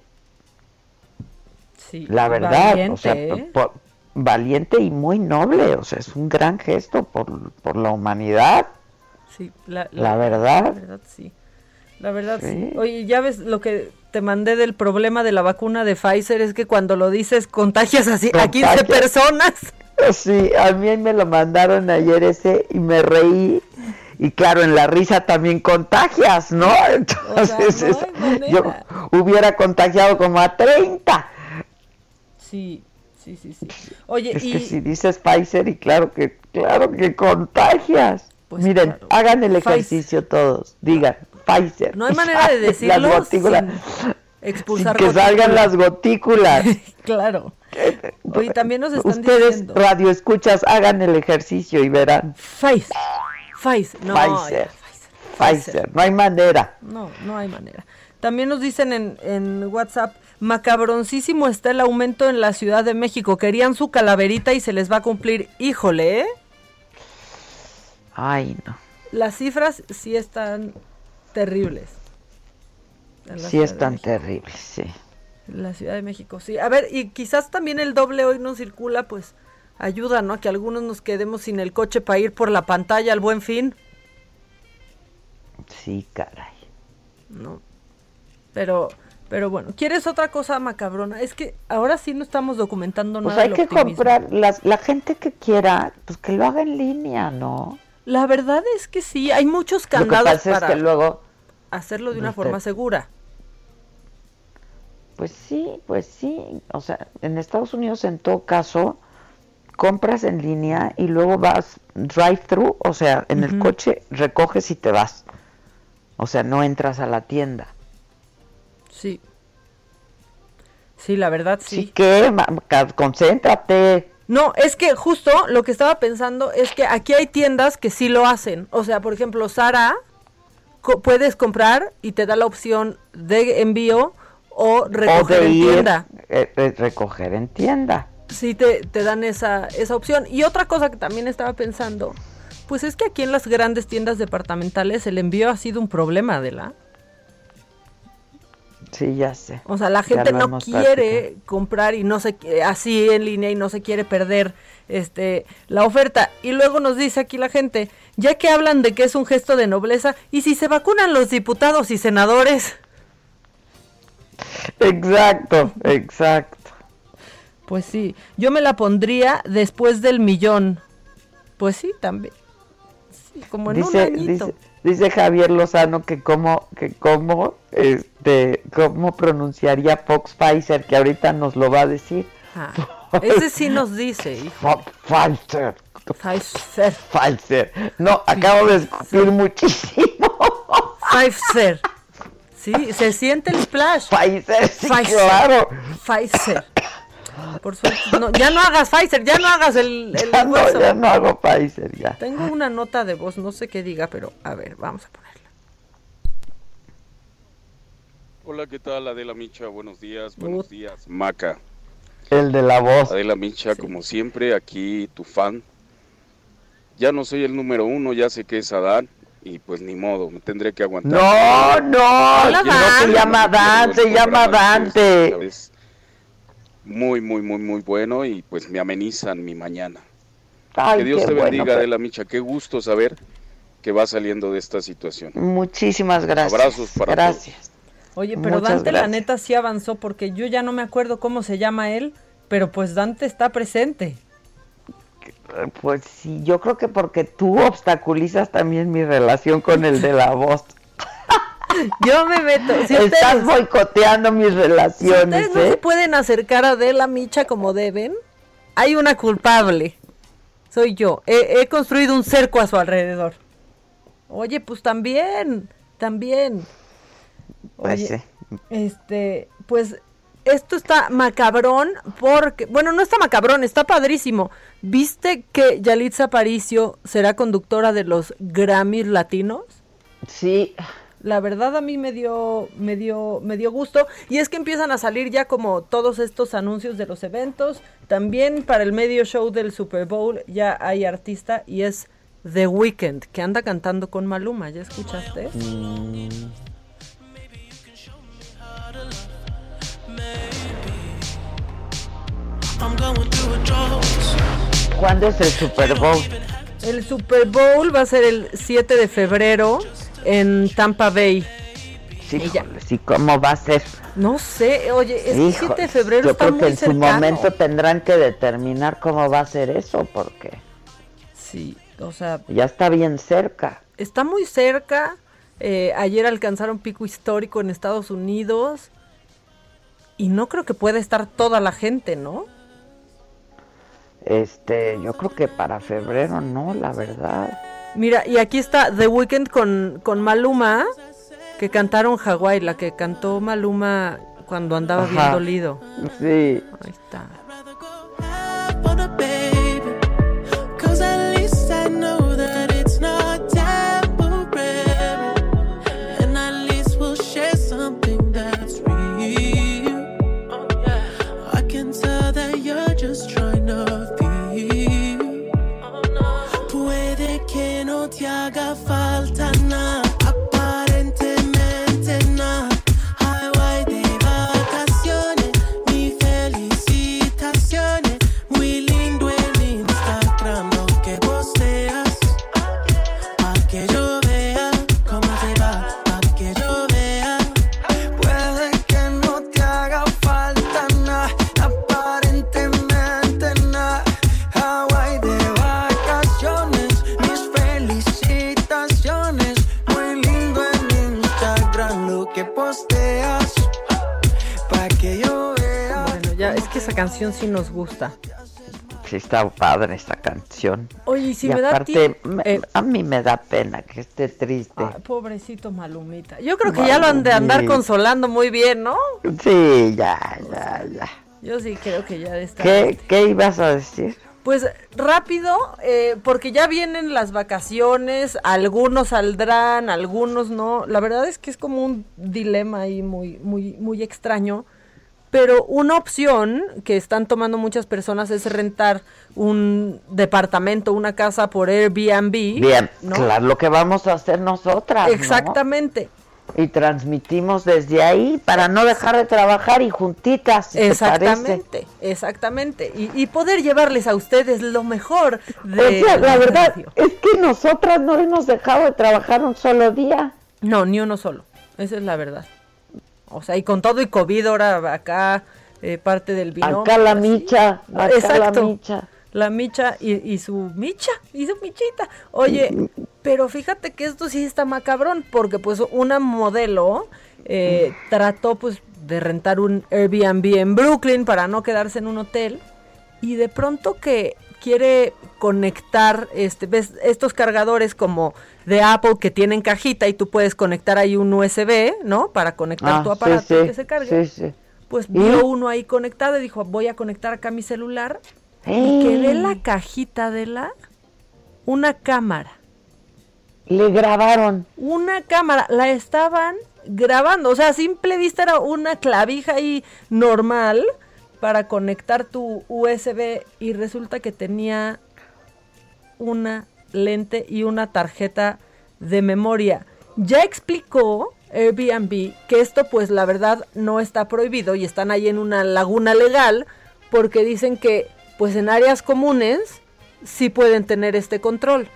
Speaker 3: Sí,
Speaker 1: La verdad, o sea,
Speaker 3: valiente, ¿eh?
Speaker 1: valiente y muy noble, o sea, es un gran gesto por, por la humanidad.
Speaker 3: Sí, la,
Speaker 1: La verdad.
Speaker 3: La verdad, sí. La verdad, sí.
Speaker 1: Sí.
Speaker 3: Oye, ya ves lo que te mandé del problema de la vacuna de Pfizer, es que cuando lo dices contagias así a 15
Speaker 1: Contagias.
Speaker 3: personas.
Speaker 1: Sí, a mí me lo mandaron ayer ese y me reí. Y claro, en la risa también contagias, ¿no? Entonces, yo hubiera contagiado como a 30.
Speaker 3: Sí, sí, sí, sí. Oye,
Speaker 1: Es
Speaker 3: y
Speaker 1: que si dices Pfizer y claro que claro que contagias.
Speaker 3: Pues
Speaker 1: Miren,
Speaker 3: claro.
Speaker 1: hagan el
Speaker 3: Pfizer.
Speaker 1: ejercicio todos. Digan Pfizer.
Speaker 3: no hay manera de
Speaker 1: Las
Speaker 3: decirlo
Speaker 1: gotículas.
Speaker 3: sin expulsar
Speaker 1: Sin que salgan las gotículas.
Speaker 3: Claro. Oye, también nos están
Speaker 1: Ustedes,
Speaker 3: diciendo
Speaker 1: radio escuchas, hagan el ejercicio y verán.
Speaker 3: Pfizer. Pfizer. No,
Speaker 1: Pfizer.
Speaker 3: ya,
Speaker 1: Pfizer. No hay manera.
Speaker 3: No, no hay manera. También nos dicen en, en WhatsApp, macabroncísimo está el aumento en la Ciudad de México. Querían su calaverita y se les va a cumplir. Híjole, ¿eh?
Speaker 1: Ay, no.
Speaker 3: Las cifras sí están terribles.
Speaker 1: Sí
Speaker 3: Ciudad
Speaker 1: es
Speaker 3: de
Speaker 1: tan
Speaker 3: México.
Speaker 1: terrible, sí.
Speaker 3: La Ciudad de México, sí. A ver, y quizás también el doble hoy no circula, pues ayuda, ¿no? A que algunos nos quedemos sin el coche para ir por la pantalla al buen fin.
Speaker 1: Sí, caray.
Speaker 3: No. Pero, pero bueno, ¿quieres otra cosa macabrona? Es que ahora sí no estamos documentando
Speaker 1: Pues
Speaker 3: nada
Speaker 1: hay
Speaker 3: del
Speaker 1: que
Speaker 3: optimismo.
Speaker 1: comprar, las, la gente que quiera, pues que lo haga en línea, ¿no?
Speaker 3: La verdad es que sí, hay muchos
Speaker 1: Lo que
Speaker 3: candados
Speaker 1: pasa
Speaker 3: para
Speaker 1: es que luego,
Speaker 3: hacerlo de una
Speaker 1: Usted-
Speaker 3: forma segura.
Speaker 1: pues sí, pues sí. O sea, en Estados Unidos en todo caso, compras en línea y luego vas drive-thru, o sea, en el coche recoges y te vas. O sea, no entras a la tienda.
Speaker 3: Sí. Sí, la verdad
Speaker 1: Sí,
Speaker 3: sí.
Speaker 1: que, concéntrate.
Speaker 3: No, es que justo lo que estaba pensando es que aquí hay tiendas que sí lo hacen. O sea, por ejemplo, Sara, co- puedes comprar y te da la opción de envío o
Speaker 1: o
Speaker 3: recoger
Speaker 1: de
Speaker 3: en
Speaker 1: ir,
Speaker 3: tienda.
Speaker 1: eh, eh, recoger en tienda.
Speaker 3: Sí te, te dan esa, esa opción. Y otra cosa que también estaba pensando, pues es que aquí en las grandes tiendas departamentales el envío ha sido un problema, de la
Speaker 1: Sí, ya sé.
Speaker 3: O sea, la gente no quiere comprar y no se así en línea y no se quiere perder este la oferta. Y luego nos dice aquí la gente, ya que hablan de que es un gesto de nobleza, ¿y si se vacunan los diputados y senadores?
Speaker 1: Exacto, exacto.
Speaker 3: Pues sí, yo me la pondría después del millón. Pues sí, también. Sí, como en un añito.
Speaker 1: dice, Dice Javier Lozano que cómo, que cómo, este, cómo pronunciaría Fox Pfizer, que ahorita nos lo va a decir.
Speaker 3: Ah, ese sí nos dice, hijo.
Speaker 1: Fox Pfizer.
Speaker 3: Pfizer.
Speaker 1: Pfizer. No, acabo de escupir muchísimo.
Speaker 3: Pfizer. Sí, se siente el splash.
Speaker 1: Pfizer, sí, claro.
Speaker 3: Pfizer. Por suerte, no, ya no hagas Pfizer, ya no hagas el, el
Speaker 1: Ya no, ya no hago Pfizer, ya.
Speaker 3: Tengo una nota de voz, no sé qué diga, pero a ver, vamos a ponerla.
Speaker 18: Hola, ¿qué tal Adela Micha? Buenos días, buenos días, Maca.
Speaker 1: El de la voz.
Speaker 18: Adela Micha, como siempre, aquí tu fan. Ya no soy el número uno, ya sé que es Adán, y pues ni modo, me tendré que aguantar.
Speaker 1: No, no, que no se llama Dan, se llama Dante.
Speaker 18: Muy, muy, muy, muy bueno y pues me amenizan mi mañana.
Speaker 1: Ay,
Speaker 18: que Dios te
Speaker 1: bueno,
Speaker 18: bendiga,
Speaker 1: pues.
Speaker 18: Adela Micha. Qué gusto saber que va saliendo de esta situación.
Speaker 1: Muchísimas gracias.
Speaker 18: Abrazos para
Speaker 1: Gracias.
Speaker 3: Oye, pero
Speaker 1: Muchas
Speaker 3: Dante la neta sí avanzó porque yo ya no me acuerdo cómo se llama él, pero pues Dante está presente.
Speaker 1: Pues sí, yo creo que porque tú obstaculizas también mi relación con el de la voz.
Speaker 3: Yo me meto. Si
Speaker 1: Estás
Speaker 3: ustedes-
Speaker 1: boicoteando mis
Speaker 3: Si
Speaker 1: relaciones,
Speaker 3: ustedes no se
Speaker 1: ¿eh?
Speaker 3: pueden acercar a Adela Micha como deben, hay una culpable. Soy yo. He, he construido un cerco a su alrededor. Oye, pues también, también.
Speaker 1: Pues
Speaker 3: Oye,
Speaker 1: sí.
Speaker 3: Este, pues esto está macabrón porque, bueno, no está macabrón, está padrísimo. ¿Viste que Yalitza Aparicio será conductora de los Grammys latinos?
Speaker 1: Sí.
Speaker 3: La verdad a mí me dio, me dio, me dio gusto. Y es que empiezan a salir ya como todos estos anuncios de los eventos. También para el medio show del Super Bowl ya hay artista y es The Weeknd, que anda cantando con Maluma. ¿Ya escuchaste?
Speaker 1: ¿Cuándo es el Super Bowl?
Speaker 3: El Super Bowl va a ser el 7 de febrero en Tampa Bay.
Speaker 1: Sí, ¿cómo va a ser?
Speaker 3: No sé, oye, es que
Speaker 1: Hijo,
Speaker 3: 7 de febrero
Speaker 1: yo
Speaker 3: está
Speaker 1: creo que
Speaker 3: muy
Speaker 1: en su momento tendrán que determinar cómo va a ser eso, porque
Speaker 3: Sí, o sea,
Speaker 1: ya está bien cerca.
Speaker 3: está muy cerca. eh, ayer alcanzaron pico histórico en Estados Unidos. Y no creo que pueda estar toda la gente, ¿no?
Speaker 1: Este, yo creo que para febrero no, la verdad.
Speaker 3: Mira, y aquí está The Weeknd con, con Maluma, que cantaron Hawái, la que cantó Maluma cuando andaba bien
Speaker 1: Ajá.
Speaker 3: dolido.
Speaker 1: Sí.
Speaker 3: Ahí está. Canción sí nos gusta.
Speaker 1: Sí está padre esta canción.
Speaker 3: Oye, y si
Speaker 1: y
Speaker 3: me da
Speaker 1: aparte,
Speaker 3: tiempo-
Speaker 1: me-
Speaker 3: eh,
Speaker 1: a mí me da pena que esté triste.
Speaker 3: Ay, pobrecito Malumita. Yo creo que ya lo han de andar
Speaker 1: Malumita.
Speaker 3: consolando muy bien, ¿no?
Speaker 1: Sí, ya, ya, ya.
Speaker 3: Yo sí creo que ya estar.
Speaker 1: ¿Qué, ¿Qué ibas a decir?
Speaker 3: Pues rápido, eh, porque ya vienen las vacaciones, algunos saldrán, algunos no. La verdad es que es como un dilema ahí muy, muy, muy extraño. Pero una opción que están tomando muchas personas es rentar un departamento, una casa por Airbnb.
Speaker 1: Bien,
Speaker 3: ¿no?
Speaker 1: claro, lo que vamos a hacer nosotras. ¿no?
Speaker 3: Exactamente.
Speaker 1: Y transmitimos desde ahí para no dejar de trabajar y juntitas. si.
Speaker 3: Exactamente, exactamente. Y, y poder llevarles a ustedes lo mejor de
Speaker 1: O sea, la verdad
Speaker 3: radio.
Speaker 1: es que nosotras no hemos dejado de trabajar un solo día.
Speaker 3: No, ni uno solo. Esa es la verdad. O sea, y con todo y COVID ahora acá eh, parte del binomio.
Speaker 1: Acá la
Speaker 3: así.
Speaker 1: micha, acá
Speaker 3: Exacto.
Speaker 1: la micha.
Speaker 3: La micha y, y su micha, y su michita. Oye, Pero fíjate que esto sí está macabrón, porque pues una modelo eh, trató pues de rentar un Airbnb en Brooklyn para no quedarse en un hotel y de pronto que quiere conectar este ves estos cargadores como de Apple que tienen cajita y tú puedes conectar ahí un USB, ¿no? Para conectar
Speaker 1: Ah,
Speaker 3: tu aparato
Speaker 1: sí,
Speaker 3: y que se cargue.
Speaker 1: sí, sí.
Speaker 3: Pues
Speaker 1: ¿Y?
Speaker 3: vio uno ahí conectado y dijo, "Voy a conectar acá mi celular." Y que ve la cajita de la una cámara.
Speaker 1: Le grabaron.
Speaker 3: Una cámara, la estaban grabando, o sea, a simple vista era una clavija ahí normal para conectar tu USB y resulta que tenía una lente y una tarjeta de memoria. Ya explicó Airbnb que esto pues la verdad no está prohibido y están ahí en una laguna legal porque dicen que pues en áreas comunes sí pueden tener este control.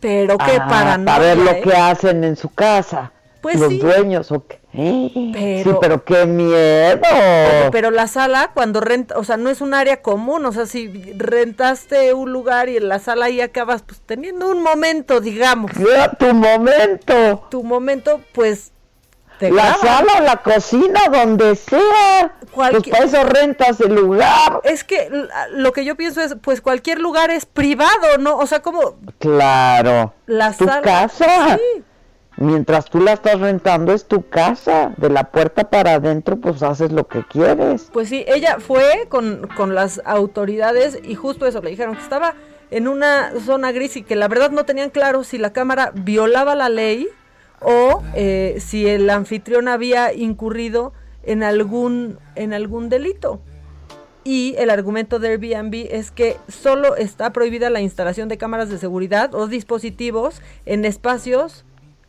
Speaker 3: Pero que
Speaker 1: Ah,
Speaker 3: para no
Speaker 1: para ver lo que hacen en su casa.
Speaker 3: Pues
Speaker 1: los
Speaker 3: sí.
Speaker 1: dueños o qué. Sí,
Speaker 3: Pero-
Speaker 1: qué miedo.
Speaker 3: Pero la sala, cuando renta, o sea, no es un área común, o sea, si rentaste un lugar y en la sala ahí acabas pues teniendo un momento, digamos.
Speaker 1: Tu momento.
Speaker 3: Tu momento, pues te
Speaker 1: la
Speaker 3: graban.
Speaker 1: sala la cocina, donde sea. Pues
Speaker 3: Cualquier-
Speaker 1: para eso rentas el lugar.
Speaker 3: Es que lo que yo pienso es, pues cualquier lugar es privado, ¿no? O sea, como
Speaker 1: Claro.
Speaker 3: la
Speaker 1: tu
Speaker 3: sala.
Speaker 1: casa.
Speaker 3: Sí.
Speaker 1: Mientras tú la estás rentando es tu casa. De la puerta para adentro pues haces lo que quieres.
Speaker 3: Pues sí, ella fue con, con las autoridades y justo eso, le dijeron que estaba en una zona gris y que la verdad no tenían claro si la cámara violaba la ley o eh, si el anfitrión había incurrido en algún, en algún delito. Y el argumento de Airbnb es que solo está prohibida la instalación de cámaras de seguridad o dispositivos en espacios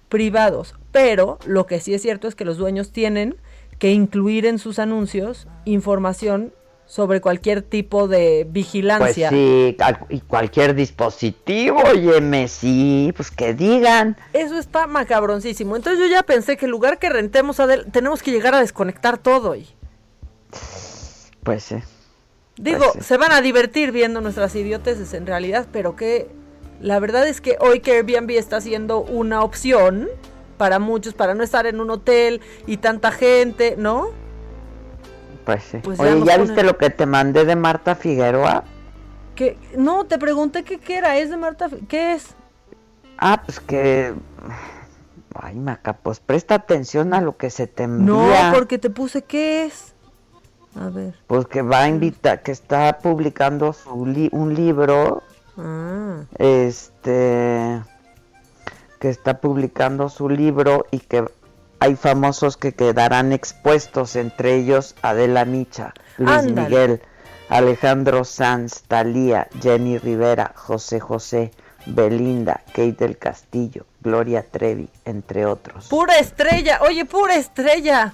Speaker 3: privados. Pero lo que sí es cierto es que los dueños tienen que incluir en sus anuncios información sobre cualquier tipo de
Speaker 1: Pues
Speaker 3: vigilancia.
Speaker 1: sí, y cualquier dispositivo, óyeme, sí, pues que digan.
Speaker 3: Eso está macabroncísimo. Entonces yo ya pensé que el lugar que rentemos, Adel, tenemos que llegar a desconectar todo. Y
Speaker 1: Pues sí.
Speaker 3: digo,
Speaker 1: Pues
Speaker 3: se van a divertir viendo nuestras idioteces en realidad, pero que la verdad es que hoy que Airbnb está siendo una opción para muchos, para no estar en un hotel y tanta gente, ¿no?
Speaker 1: Pues sí.
Speaker 3: Pues
Speaker 1: Oye, ¿ya viste lo que te mandé de Marta Figueroa?
Speaker 3: Que no, te pregunté qué era, es de Marta, ¿qué es?
Speaker 1: Ah, pues que... Ay, Maca, pues presta atención a lo que se te
Speaker 3: No,
Speaker 1: envía.
Speaker 3: porque te puse qué es. A ver.
Speaker 1: Pues que va a invitar, que está publicando su li- un libro,
Speaker 3: Ah.
Speaker 1: este, que está publicando su libro y que hay famosos que quedarán expuestos, entre ellos Adela Micha, Luis
Speaker 3: Ándale.
Speaker 1: Miguel, Alejandro Sanz, Talía, Jenny Rivera, José José, Belinda, Kate del Castillo, Gloria Trevi, entre otros.
Speaker 3: Pura estrella, oye, pura estrella.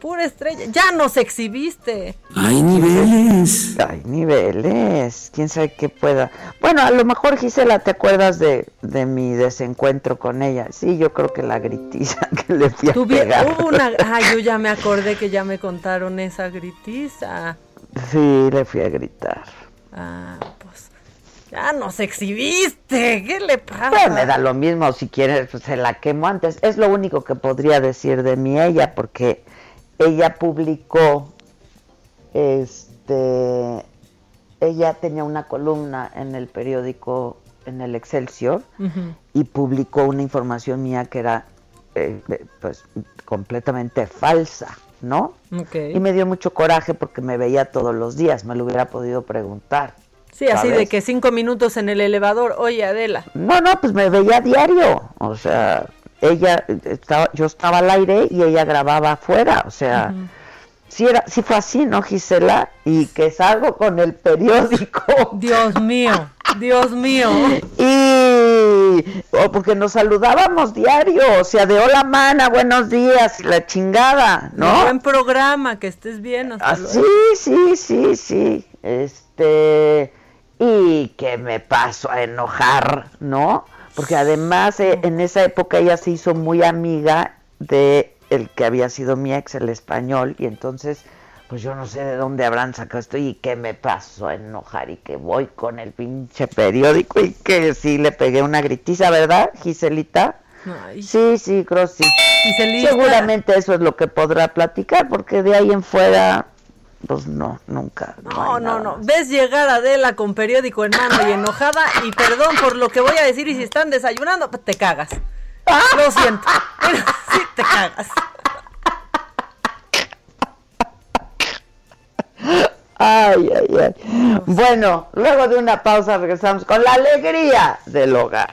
Speaker 3: Pura estrella. Ya nos exhibiste.
Speaker 1: Hay niveles. Hay niveles. Quién sabe qué pueda. Bueno, a lo mejor Gisela, ¿te acuerdas de, de mi desencuentro con ella? Sí, yo creo que la gritiza que le fui a
Speaker 3: Tuvi-
Speaker 1: pegar.
Speaker 3: hubo una. Ay, yo ya me acordé que ya me contaron esa gritiza.
Speaker 1: Sí, le fui a gritar.
Speaker 3: Ah, pues. Ya nos exhibiste. ¿Qué le pasa?
Speaker 1: Pues me da lo mismo, si quieres, pues se la quemo antes. Es lo único que podría decir de mí ella, porque ella publicó, este, ella tenía una columna en el periódico, en el Excelsior, y publicó una información mía que era, eh, pues, completamente falsa, ¿no?
Speaker 3: Ok.
Speaker 1: Y me dio mucho coraje porque me veía todos los días, me lo hubiera podido preguntar.
Speaker 3: Sí, así de que cinco minutos en el elevador. Oye, Adela.
Speaker 1: No, no, pues me veía diario. O sea, ella estaba, yo estaba al aire y ella grababa afuera. O sea, sí era, sí fue así, ¿no, Gisela? Y que salgo con el periódico.
Speaker 3: Dios mío, Dios mío.
Speaker 1: Y o porque nos saludábamos diario, o sea, de hola mana, buenos días, la chingada, ¿no?
Speaker 3: Buen programa, que estés bien. hasta
Speaker 1: Ah,
Speaker 3: luego.
Speaker 1: sí, sí, sí, sí. Este, y que me paso a enojar, ¿no? Porque además eh, en esa época ella se hizo muy amiga de el que había sido mi ex, el español, y entonces pues yo no sé de dónde habrán sacado esto y qué me pasó a enojar y que voy con el pinche periódico y que sí le pegué una gritiza, ¿verdad, Giselita?
Speaker 3: Ay.
Speaker 1: Sí, sí, creo sí.
Speaker 3: Giselita.
Speaker 1: Seguramente eso es lo que podrá platicar, porque de ahí en fuera, pues no, nunca.
Speaker 3: No, no, no. Ves llegar a Adela con periódico en mano y enojada y perdón por lo que voy a decir y si están desayunando, pues te cagas. Lo siento. Pero sí te cagas.
Speaker 1: Ay, ay, ay. Bueno, luego de una pausa regresamos con la alegría del hogar.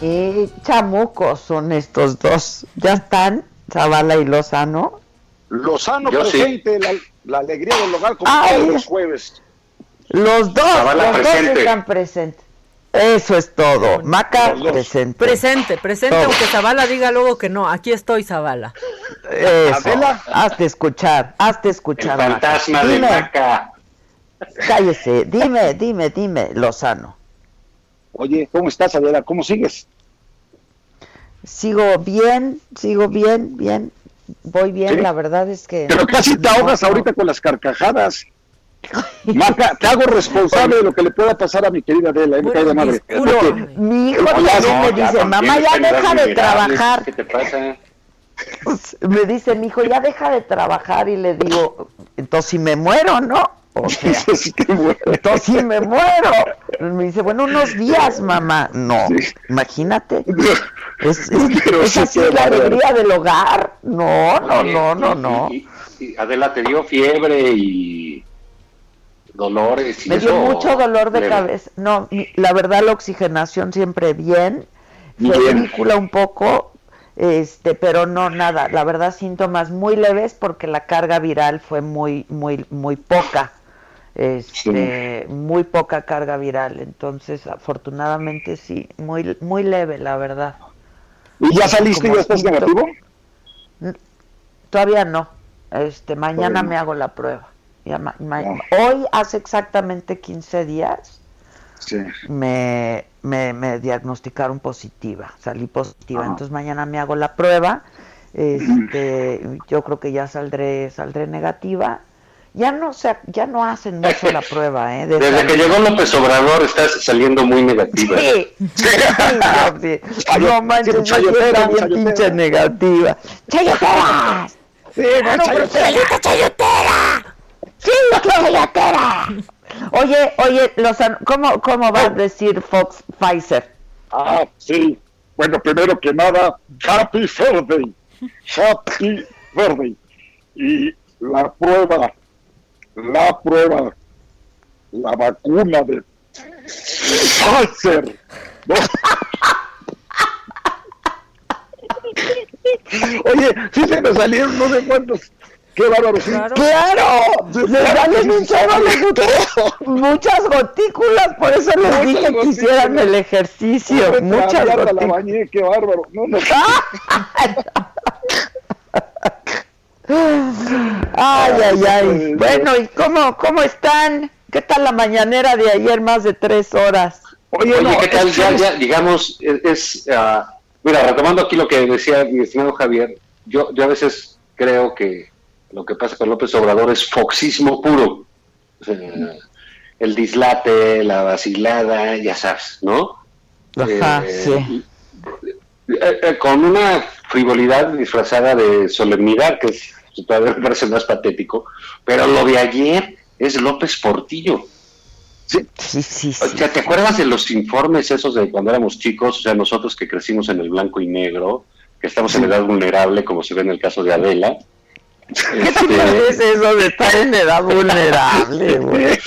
Speaker 1: Qué chamucos son estos dos. ¿Ya están? Zavala y Lozano.
Speaker 19: Lozano
Speaker 1: Yo sí.
Speaker 19: presente, la, la alegría del hogar como
Speaker 1: Ay.
Speaker 19: todos los jueves.
Speaker 1: Los dos,
Speaker 19: Zavala
Speaker 1: los
Speaker 19: presente.
Speaker 1: dos están presentes. Eso es todo. Maca presente.
Speaker 3: Presente, presente,
Speaker 1: Todo.
Speaker 3: aunque Zavala diga luego que no. Aquí estoy, Zavala.
Speaker 1: Eso. Hazte escuchar, hazte escuchar.
Speaker 20: El
Speaker 1: Maca.
Speaker 20: fantasma de
Speaker 1: Dime,
Speaker 20: Maca.
Speaker 1: Cállese, dime, dime, dime, Lozano.
Speaker 19: Oye, ¿cómo estás, Adela? ¿Cómo sigues?
Speaker 1: Sigo bien, sigo bien, bien. Voy bien,
Speaker 19: ¿Sí?
Speaker 1: la verdad es que.
Speaker 19: Pero casi te ahogas ahorita con las carcajadas. Maca, te hago responsable de lo que le pueda pasar a mi querida Adela, eh, me cae de madre.
Speaker 1: Mi hijo
Speaker 19: No,
Speaker 1: también
Speaker 19: no,
Speaker 1: me dice, mamá, ya deja de trabajar.
Speaker 20: ¿Qué te pasa?
Speaker 1: Me dice mi hijo, ya deja de trabajar y le digo, entonces si me muero, ¿no? O sea, entonces si me muero. Me dice, bueno, unos días, mamá. No, imagínate. Es, es,
Speaker 20: Pero
Speaker 1: es
Speaker 20: sí,
Speaker 1: así la alegría del hogar. No, no,
Speaker 20: Oye,
Speaker 1: no, no, no.
Speaker 20: y- y Adela te dio fiebre y dolores y
Speaker 1: Me dio mucho dolor de
Speaker 20: leve.
Speaker 1: cabeza. No, la verdad la oxigenación siempre bien. Fue un poco, este, pero no nada. La verdad síntomas muy leves porque la carga viral fue muy, muy, muy poca. Este, muy poca carga viral. Entonces, afortunadamente sí, muy, muy leve, la verdad.
Speaker 19: ¿Y ya saliste y ya estás negativo?
Speaker 1: Todavía no. Este, mañana me hago la prueba. Ya ma- ma- Hoy hace exactamente 15 días
Speaker 19: Sí.
Speaker 1: me, me, me diagnosticaron positiva, salí positiva.
Speaker 19: Ajá.
Speaker 1: Entonces mañana me hago la prueba. Este, yo creo que ya saldré, saldré negativa. Ya no se, ya no hacen mucho la prueba, ¿eh? de
Speaker 20: Desde que llegó López Obrador estás saliendo muy negativa.
Speaker 1: Sí, sí. No manches,
Speaker 20: chayotera,
Speaker 1: bien pinche negativa. ¡Chayoteras!
Speaker 19: Sí,
Speaker 1: Ah, no, ¡Chayotera, chayotera! ¡Sí, chayotera! Oye, oye, Lozano, ¿cómo, cómo va a decir Fox Pfizer?
Speaker 19: Ah, sí. Bueno, primero que nada, Happy Birthday. Happy Birthday. Y la prueba, la prueba, la vacuna de Pfizer. ¿no? Oye, sí se me salieron no sé cuántos. Qué bárbaro.
Speaker 1: ¡Claro! Le salen un gut- muchas gotículas, por eso les
Speaker 19: Muchas
Speaker 1: dije que hicieran el ejercicio. Muchas
Speaker 19: la
Speaker 1: gotículas.
Speaker 19: bañé, qué bárbaro. No, no.
Speaker 1: Ay, ay, ay. Bueno, ¿y cómo, cómo están? ¿Qué tal la mañanera de ayer? Más de tres horas.
Speaker 20: Oye, ¿qué tal? Ya, ya, digamos, es, es, ah, mira, retomando aquí lo que decía mi estimado Javier, yo, yo a veces creo que lo que pasa con López Obrador es foxismo puro. O sea, el dislate, la vacilada, ya sabes, ¿no?
Speaker 1: Ajá,
Speaker 20: Eh,
Speaker 1: sí.
Speaker 20: eh, eh, con una frivolidad disfrazada de solemnidad, que es, todavía me parece más patético, pero lo de ayer es López Portillo.
Speaker 19: Sí,
Speaker 1: sí, sí.
Speaker 20: O sea, ¿te acuerdas de los informes esos de cuando éramos chicos? O sea, nosotros que crecimos en el blanco y negro, que estamos en edad vulnerable, como se ve en el caso de Adela.
Speaker 1: ¿Qué te parece eso de estar en edad vulnerable, güey?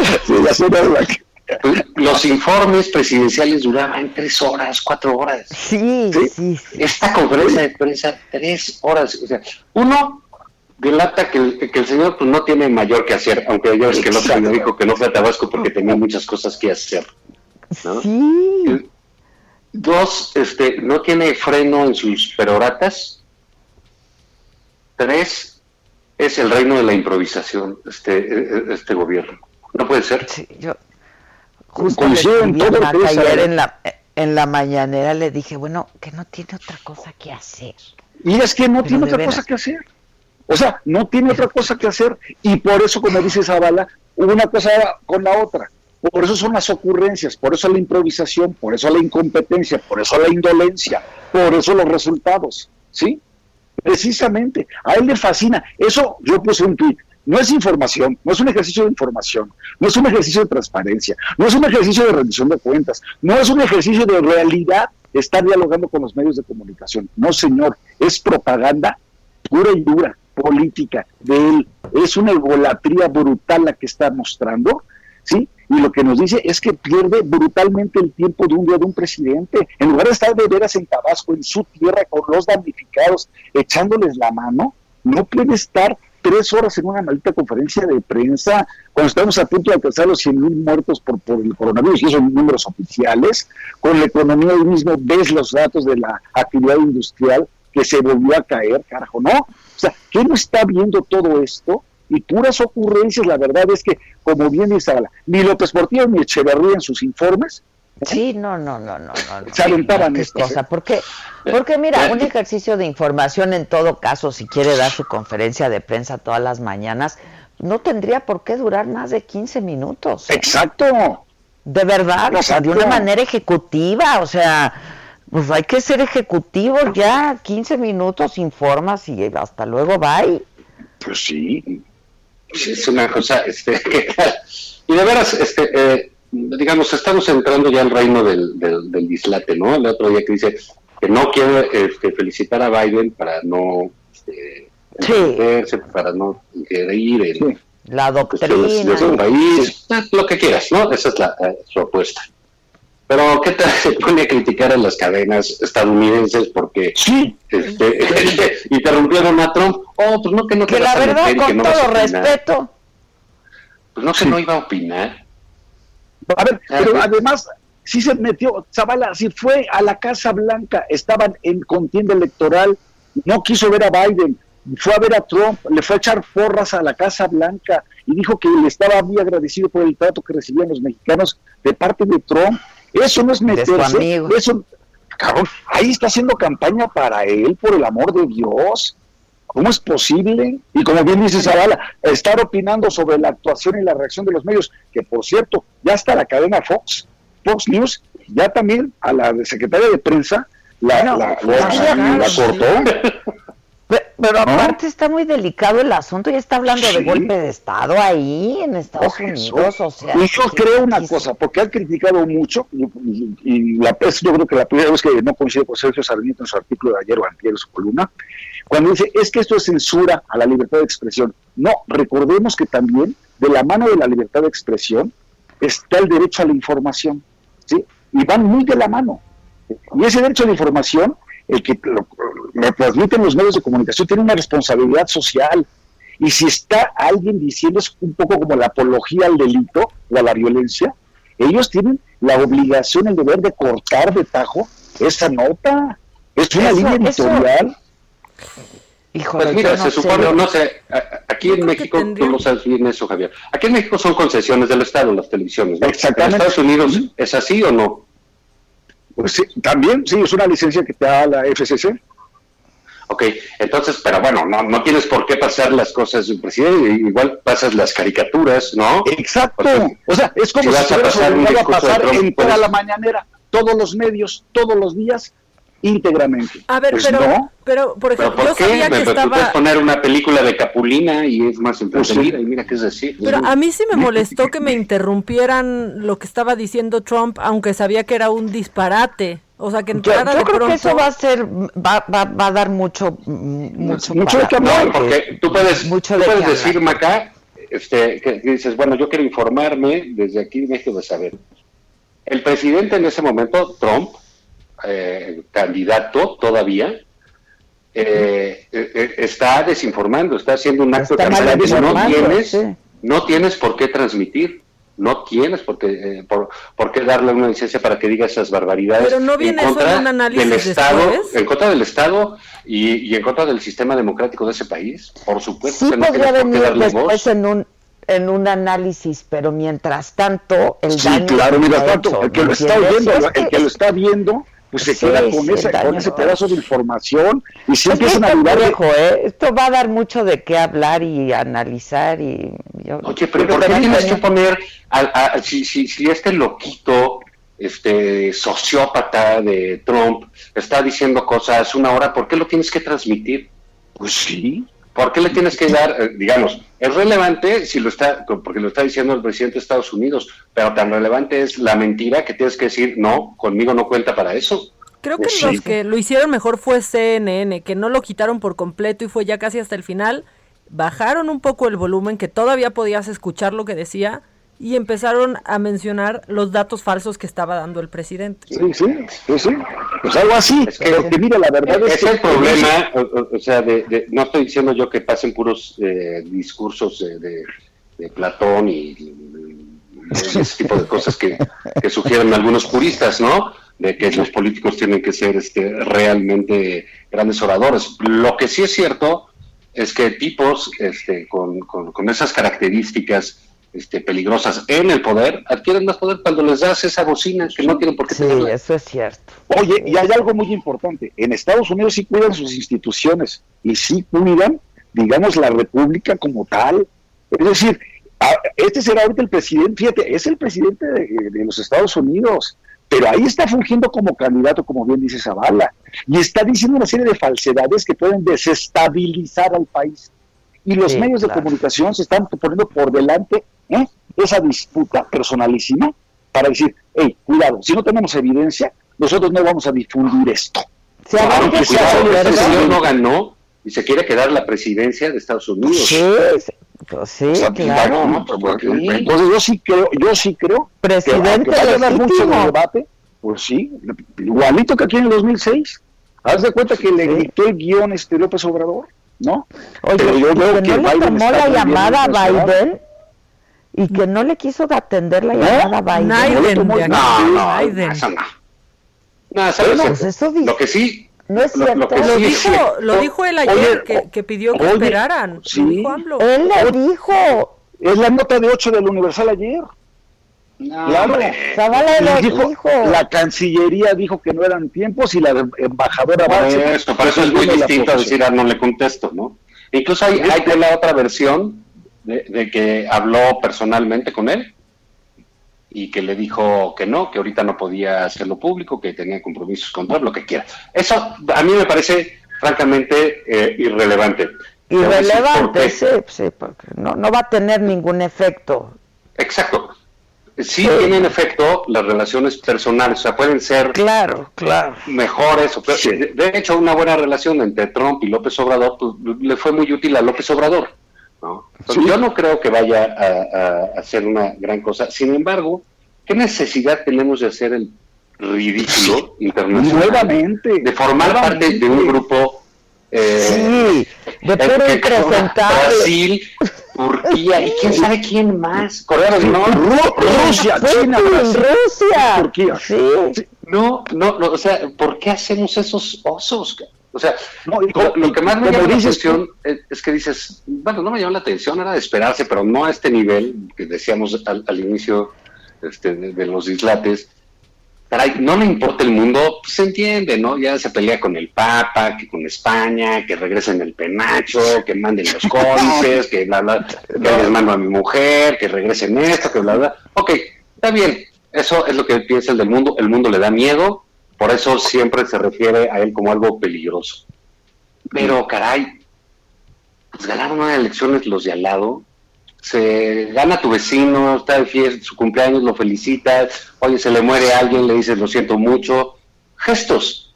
Speaker 20: Que- Los informes presidenciales duraban tres horas, cuatro horas.
Speaker 1: Sí, sí,
Speaker 20: Esta conferencia de prensa, tres horas. O sea, uno delata que el, que el señor pues, no tiene mayor que hacer, aunque ya ves que el otro me dijo que no fue a Tabasco porque tenía muchas cosas que hacer. ¿no?
Speaker 1: Sí.
Speaker 20: Dos, este, no tiene freno en sus peroratas. Tres, es el reino de la improvisación, este, eh, este gobierno. No puede ser.
Speaker 1: yo Justo
Speaker 20: todo
Speaker 1: ayer en la, en la mañanera le dije, bueno, que no tiene otra cosa que hacer.
Speaker 19: Y es que no
Speaker 1: Pero
Speaker 19: tiene otra
Speaker 1: veras.
Speaker 19: cosa que hacer. O sea, no tiene otra cosa que hacer. Y por eso, como dice Zavala, una cosa con la otra. Por eso son las ocurrencias, por eso la improvisación, por eso la incompetencia, por eso la indolencia, por eso los resultados. ¿Sí? Precisamente. A él le fascina. Eso yo puse un tweet. No es información, no es un ejercicio de información, no es un ejercicio de transparencia, no es un ejercicio de rendición de cuentas, no es un ejercicio de realidad estar dialogando con los medios de comunicación. No, señor, es propaganda pura y dura, política de él. Es una egolatría brutal la que está mostrando, ¿sí? Y lo que nos dice es que pierde brutalmente el tiempo de un día de un presidente. En lugar de estar de veras en Tabasco, en su tierra, con los damnificados, echándoles la mano, no puede estar tres horas en una maldita conferencia de prensa cuando estamos a punto de alcanzar los 100 mil muertos por, por el coronavirus, y esos son números oficiales, con la economía hoy mismo ves los datos de la actividad industrial que se volvió a caer, carajo, ¿no? O sea, ¿quién no está viendo todo esto? Y puras ocurrencias, la verdad es que, como bien dice ni López Portillo ni Echeverría en sus informes
Speaker 1: Sí, no, no, no, no, no. no.
Speaker 19: se aventaban
Speaker 1: Qué
Speaker 19: esto.
Speaker 1: cosa, porque, porque mira, un ejercicio de información en todo caso, si quiere dar su conferencia de prensa todas las mañanas, no tendría por qué durar más de 15 minutos. ¿eh?
Speaker 19: Exacto.
Speaker 1: De verdad, o sea, de una manera ejecutiva, o sea, pues hay que ser ejecutivos ya, 15 minutos informas y hasta luego, bye.
Speaker 19: Pues sí.
Speaker 20: Sí, es una cosa, este, y de veras, este, eh, digamos, estamos entrando ya al reino del, del, del dislate, ¿no? El otro día que dice que no quiere este, felicitar a Biden para no este, entenderse, para no querer en
Speaker 1: La
Speaker 20: cuestiones
Speaker 1: doctrina.
Speaker 20: de su país, lo que quieras, ¿no? Esa es la, eh, su apuesta. Pero ¿qué tal se pone a criticar a las cadenas estadounidenses porque este, interrumpieron a Trump? Oh, pues no que no te
Speaker 1: Que
Speaker 20: vas
Speaker 1: la
Speaker 20: a
Speaker 1: verdad,
Speaker 20: meter y que
Speaker 1: con
Speaker 20: no vas a
Speaker 1: todo respeto,
Speaker 20: Pues no que no iba a opinar.
Speaker 19: A ver, pero además, sí se metió, Zavala, si fue a la Casa Blanca, estaban en contienda electoral, no quiso ver a Biden, fue a ver a Trump, le fue a echar porras a la Casa Blanca y dijo que le estaba muy agradecido por el trato que recibían los mexicanos de parte de Trump. Eso no es meterse, eso, cabrón, ahí está haciendo campaña para él, por el amor de Dios. ¿Cómo es posible? Y como bien dice Zavala, estar opinando sobre la actuación y la reacción de los medios, que por cierto, ya está la cadena Fox, Fox News, ya también a la secretaria de prensa la, la- la- la cortó.
Speaker 1: Pe- Pero
Speaker 19: ¿No?
Speaker 1: aparte está muy delicado el asunto, ya está hablando de golpe de Estado ahí en Estados. Unidos, o sea...
Speaker 19: Y yo creo una cosa, porque han criticado mucho, y, y- y la, es yo creo que la primera vez que no coincide con Sergio Sarmiento en su artículo de ayer o antier en su columna, cuando dice, es que esto es censura a la libertad de expresión. No, recordemos que también de la mano de la libertad de expresión está el derecho a la información, ¿sí? Y van muy de la mano. Y ese derecho a la información, el que lo, lo transmiten los medios de comunicación, tiene una responsabilidad social. Y si está alguien diciendo es un poco como la apología al delito o a la violencia, ellos tienen la obligación, el deber de cortar de tajo esa nota. Es una
Speaker 1: Eso-
Speaker 19: línea
Speaker 1: eso-
Speaker 19: editorial.
Speaker 1: Híjole,
Speaker 20: Pues mira,
Speaker 1: no
Speaker 20: se
Speaker 1: sé
Speaker 20: supone, no sé, aquí en México, tú lo sabes bien eso, Javier. Aquí en México son concesiones del Estado, las televisiones. ¿no?
Speaker 19: Exactamente.
Speaker 20: ¿En Estados Unidos es así o no?
Speaker 19: Pues sí, también, sí, es una licencia que te da la FCC.
Speaker 20: Ok, entonces, pero bueno, no, no tienes por qué pasar las cosas del presidente, igual pasas las caricaturas, ¿no?
Speaker 19: Exacto. O sea, es como
Speaker 20: si
Speaker 19: si,
Speaker 20: vas a pasar un
Speaker 19: a
Speaker 20: de
Speaker 19: en toda
Speaker 20: puedes-
Speaker 19: la mañanera, todos los medios, todos los días, íntegramente.
Speaker 3: A ver,
Speaker 19: Pues
Speaker 3: pero,
Speaker 19: no.
Speaker 3: pero, por
Speaker 20: ¿Pero
Speaker 3: ejemplo,
Speaker 20: por
Speaker 3: yo
Speaker 20: qué?
Speaker 3: sabía que
Speaker 20: Me- Tú puedes poner una película de Capulina y es más entretenida,
Speaker 19: Pues
Speaker 20: y mira qué es decir.
Speaker 3: Pero a mí sí me molestó que me interrumpieran lo que estaba diciendo Trump, aunque sabía que era un disparate. O sea, que
Speaker 1: Yo,
Speaker 3: entrara
Speaker 1: yo
Speaker 3: de
Speaker 1: creo
Speaker 3: pronto...
Speaker 1: que eso va a ser, va, va, va a dar mucho, mm, mucho,
Speaker 20: Mucho
Speaker 1: para-
Speaker 20: de hablar, porque tú puedes,
Speaker 1: mucho
Speaker 20: tú
Speaker 1: de
Speaker 20: puedes decir. Maca, este, que que dices, bueno, yo quiero informarme desde aquí México de saber. El presidente en ese momento, Trump, eh, candidato todavía, eh, eh, eh, está desinformando, está haciendo un acto de no tienes,
Speaker 1: sí.
Speaker 20: no tienes por qué transmitir. No tienes por qué, eh, por, por qué darle una licencia para que diga esas barbaridades.
Speaker 3: Pero no viene eso en un análisis
Speaker 20: del Estado,
Speaker 3: después.
Speaker 20: en contra del Estado y, y en contra del sistema democrático de ese país. Por supuesto
Speaker 1: Sí
Speaker 20: que no
Speaker 1: podría
Speaker 20: tienes por qué
Speaker 1: venir
Speaker 20: darle
Speaker 1: después
Speaker 20: voz.
Speaker 1: en un en un análisis, pero mientras tanto el
Speaker 19: Sí,
Speaker 1: daño
Speaker 19: claro, mira, tanto,
Speaker 1: hecho,
Speaker 19: el que lo
Speaker 1: ¿me
Speaker 19: está oyendo, el
Speaker 1: que-
Speaker 19: que lo está viendo, pues se
Speaker 1: Sí,
Speaker 19: queda con,
Speaker 1: sí,
Speaker 19: ese,
Speaker 1: el
Speaker 19: con ese pedazo de información y si
Speaker 1: Es
Speaker 19: empiezan a
Speaker 1: complejo, ¿eh? Esto va a dar mucho de qué hablar y analizar y yo-
Speaker 20: Oye, pero ¿por qué tienes que poner, al- a- si, si, si este loquito, este sociópata de Trump está diciendo cosas una hora, ¿por qué lo tienes que transmitir?
Speaker 19: Pues sí.
Speaker 20: ¿Por qué le tienes que dar, eh, digamos, es relevante si lo está, porque lo está diciendo el presidente de Estados Unidos, pero tan relevante es la mentira que tienes que decir, no, conmigo no cuenta para eso.
Speaker 3: Creo que
Speaker 20: Pues sí.
Speaker 3: los que lo hicieron mejor fue CNN, que no lo quitaron por completo y fue ya casi hasta el final. Bajaron un poco el volumen, que todavía podías escuchar lo que decía, y empezaron a mencionar los datos falsos que estaba dando el presidente.
Speaker 19: Sí, sí, sí, sí. Pues algo así. Porque mira, la verdad es,
Speaker 20: es
Speaker 19: que
Speaker 20: el problema, o, sea, de, de- no estoy diciendo yo que pasen puros eh, discursos de, de- de Platón y, y- y ese tipo de cosas que, que sugieren algunos puristas, ¿no? De que los políticos tienen que ser este, realmente grandes oradores. Lo que sí es cierto es que tipos este, con, con- con esas características este, peligrosas en el poder adquieren más poder cuando les das esa bocina que no tienen por qué
Speaker 1: Sí,
Speaker 20: tenerla.
Speaker 1: eso es cierto.
Speaker 19: Oye, y hay algo muy importante. En Estados Unidos sí cuidan sus instituciones y sí cuidan, digamos, la república como tal. Es decir, este será ahorita el presidente, fíjate, es el presidente de, de los Estados Unidos, pero ahí está fungiendo como candidato, como bien dice Zavala, y está diciendo una serie de falsedades que pueden desestabilizar al país. Y los
Speaker 1: Sí,
Speaker 19: medios
Speaker 1: claro.
Speaker 19: de comunicación se están poniendo por delante ¿eh? esa disputa personalísima para decir, hey, cuidado, si no tenemos evidencia, nosotros no vamos a difundir esto.
Speaker 1: Se
Speaker 20: Aunque
Speaker 1: que
Speaker 20: cuidado, este señor no ganó y se quiere quedar la presidencia de Estados Unidos.
Speaker 1: Sí, sí, pues sí,
Speaker 19: O sea,
Speaker 1: claro.
Speaker 19: no, porque- Entonces yo sí creo, yo sí creo
Speaker 1: Presidente
Speaker 19: que, vaya a dar mucho
Speaker 1: legítimo.
Speaker 19: de debate, pues sí, igualito que aquí en el 2006. Haz de cuenta que le gritó el guion este López Obrador, ¿no?
Speaker 1: Oye,
Speaker 19: Pero yo veo
Speaker 1: que
Speaker 19: que
Speaker 1: no le tomó la llamada a. Biden y que no le quiso atender la llamada a Biden.
Speaker 3: Naiden.
Speaker 20: No, no,
Speaker 3: Naiden.
Speaker 20: eso no. No, ¿sabes
Speaker 1: pues eso dice-
Speaker 20: Lo que sí,
Speaker 1: No es
Speaker 20: lo- lo
Speaker 1: cierto.
Speaker 20: que
Speaker 3: Lo
Speaker 20: sí es
Speaker 3: dijo,
Speaker 20: cierto-
Speaker 3: lo dijo él ayer,
Speaker 19: Oye,
Speaker 3: que, que pidió que
Speaker 19: oye,
Speaker 3: esperaran.
Speaker 19: sí.
Speaker 3: Lo dijo.
Speaker 1: Él le dijo.
Speaker 19: Es la nota de 8 del Universal ayer.
Speaker 20: No,
Speaker 19: Claro.
Speaker 1: lo
Speaker 19: dijo,
Speaker 1: dijo.
Speaker 19: La Cancillería dijo que no eran tiempos y la embajadora
Speaker 20: Por eso, por eso es muy distinto a decir, ah, no le contesto, ¿no? Incluso hay, hay de la otra versión de, de que habló personalmente con él y que le dijo que no, que ahorita no podía hacerlo público, que tenía compromisos con Trump, lo que quiera. Eso a mí me parece francamente eh, irrelevante.
Speaker 1: Irrelevante, sí, sí, porque no, no va a tener ningún efecto.
Speaker 20: Exacto. Sí, tienen efecto las relaciones personales, o sea, pueden ser
Speaker 1: Claro, claro.
Speaker 20: mejores. o peores. De, de hecho, una buena relación entre Trump y López Obrador pues, le fue muy útil a López Obrador. ¿No? Entonces, Yo no creo que vaya a, a- a hacer una gran cosa. Sin embargo, ¿qué necesidad tenemos de hacer el ridículo internacional?
Speaker 19: Nuevamente.
Speaker 20: De formar parte de un grupo. eh,
Speaker 1: Sí, de
Speaker 20: eh,
Speaker 1: puro impresentable.
Speaker 20: Brasil, Turquía y quién sabe quién más. Corea del Norte.
Speaker 19: Ru- Rusia, China, Brasil,
Speaker 1: Rusia.
Speaker 19: Turquía.
Speaker 1: Sí.
Speaker 20: No, no, no, o sea, ¿por qué hacemos esos osos? O sea,
Speaker 19: No,
Speaker 20: lo,
Speaker 19: como-
Speaker 20: lo que más me llama la atención es, es que dices, bueno, no me llama la atención, era de esperarse, pero no a este nivel que decíamos al, al inicio este, de, de los dislates. Caray, no le importa el mundo, pues se entiende, ¿no? Ya se pelea con el Papa, que con España, que regresen el penacho, que manden los códices, que bla, bla, que les mando a mi mujer, que regresen esto, que bla, bla. Ok, está bien, eso es lo que piensa el del mundo, el mundo le da miedo, por eso siempre se refiere a él como algo peligroso. Pero caray, pues ganaron unas elecciones los de al lado, se gana tu vecino, está de fiesta, su cumpleaños, lo felicitas, oye, se le muere a alguien, le dices lo siento mucho, gestos,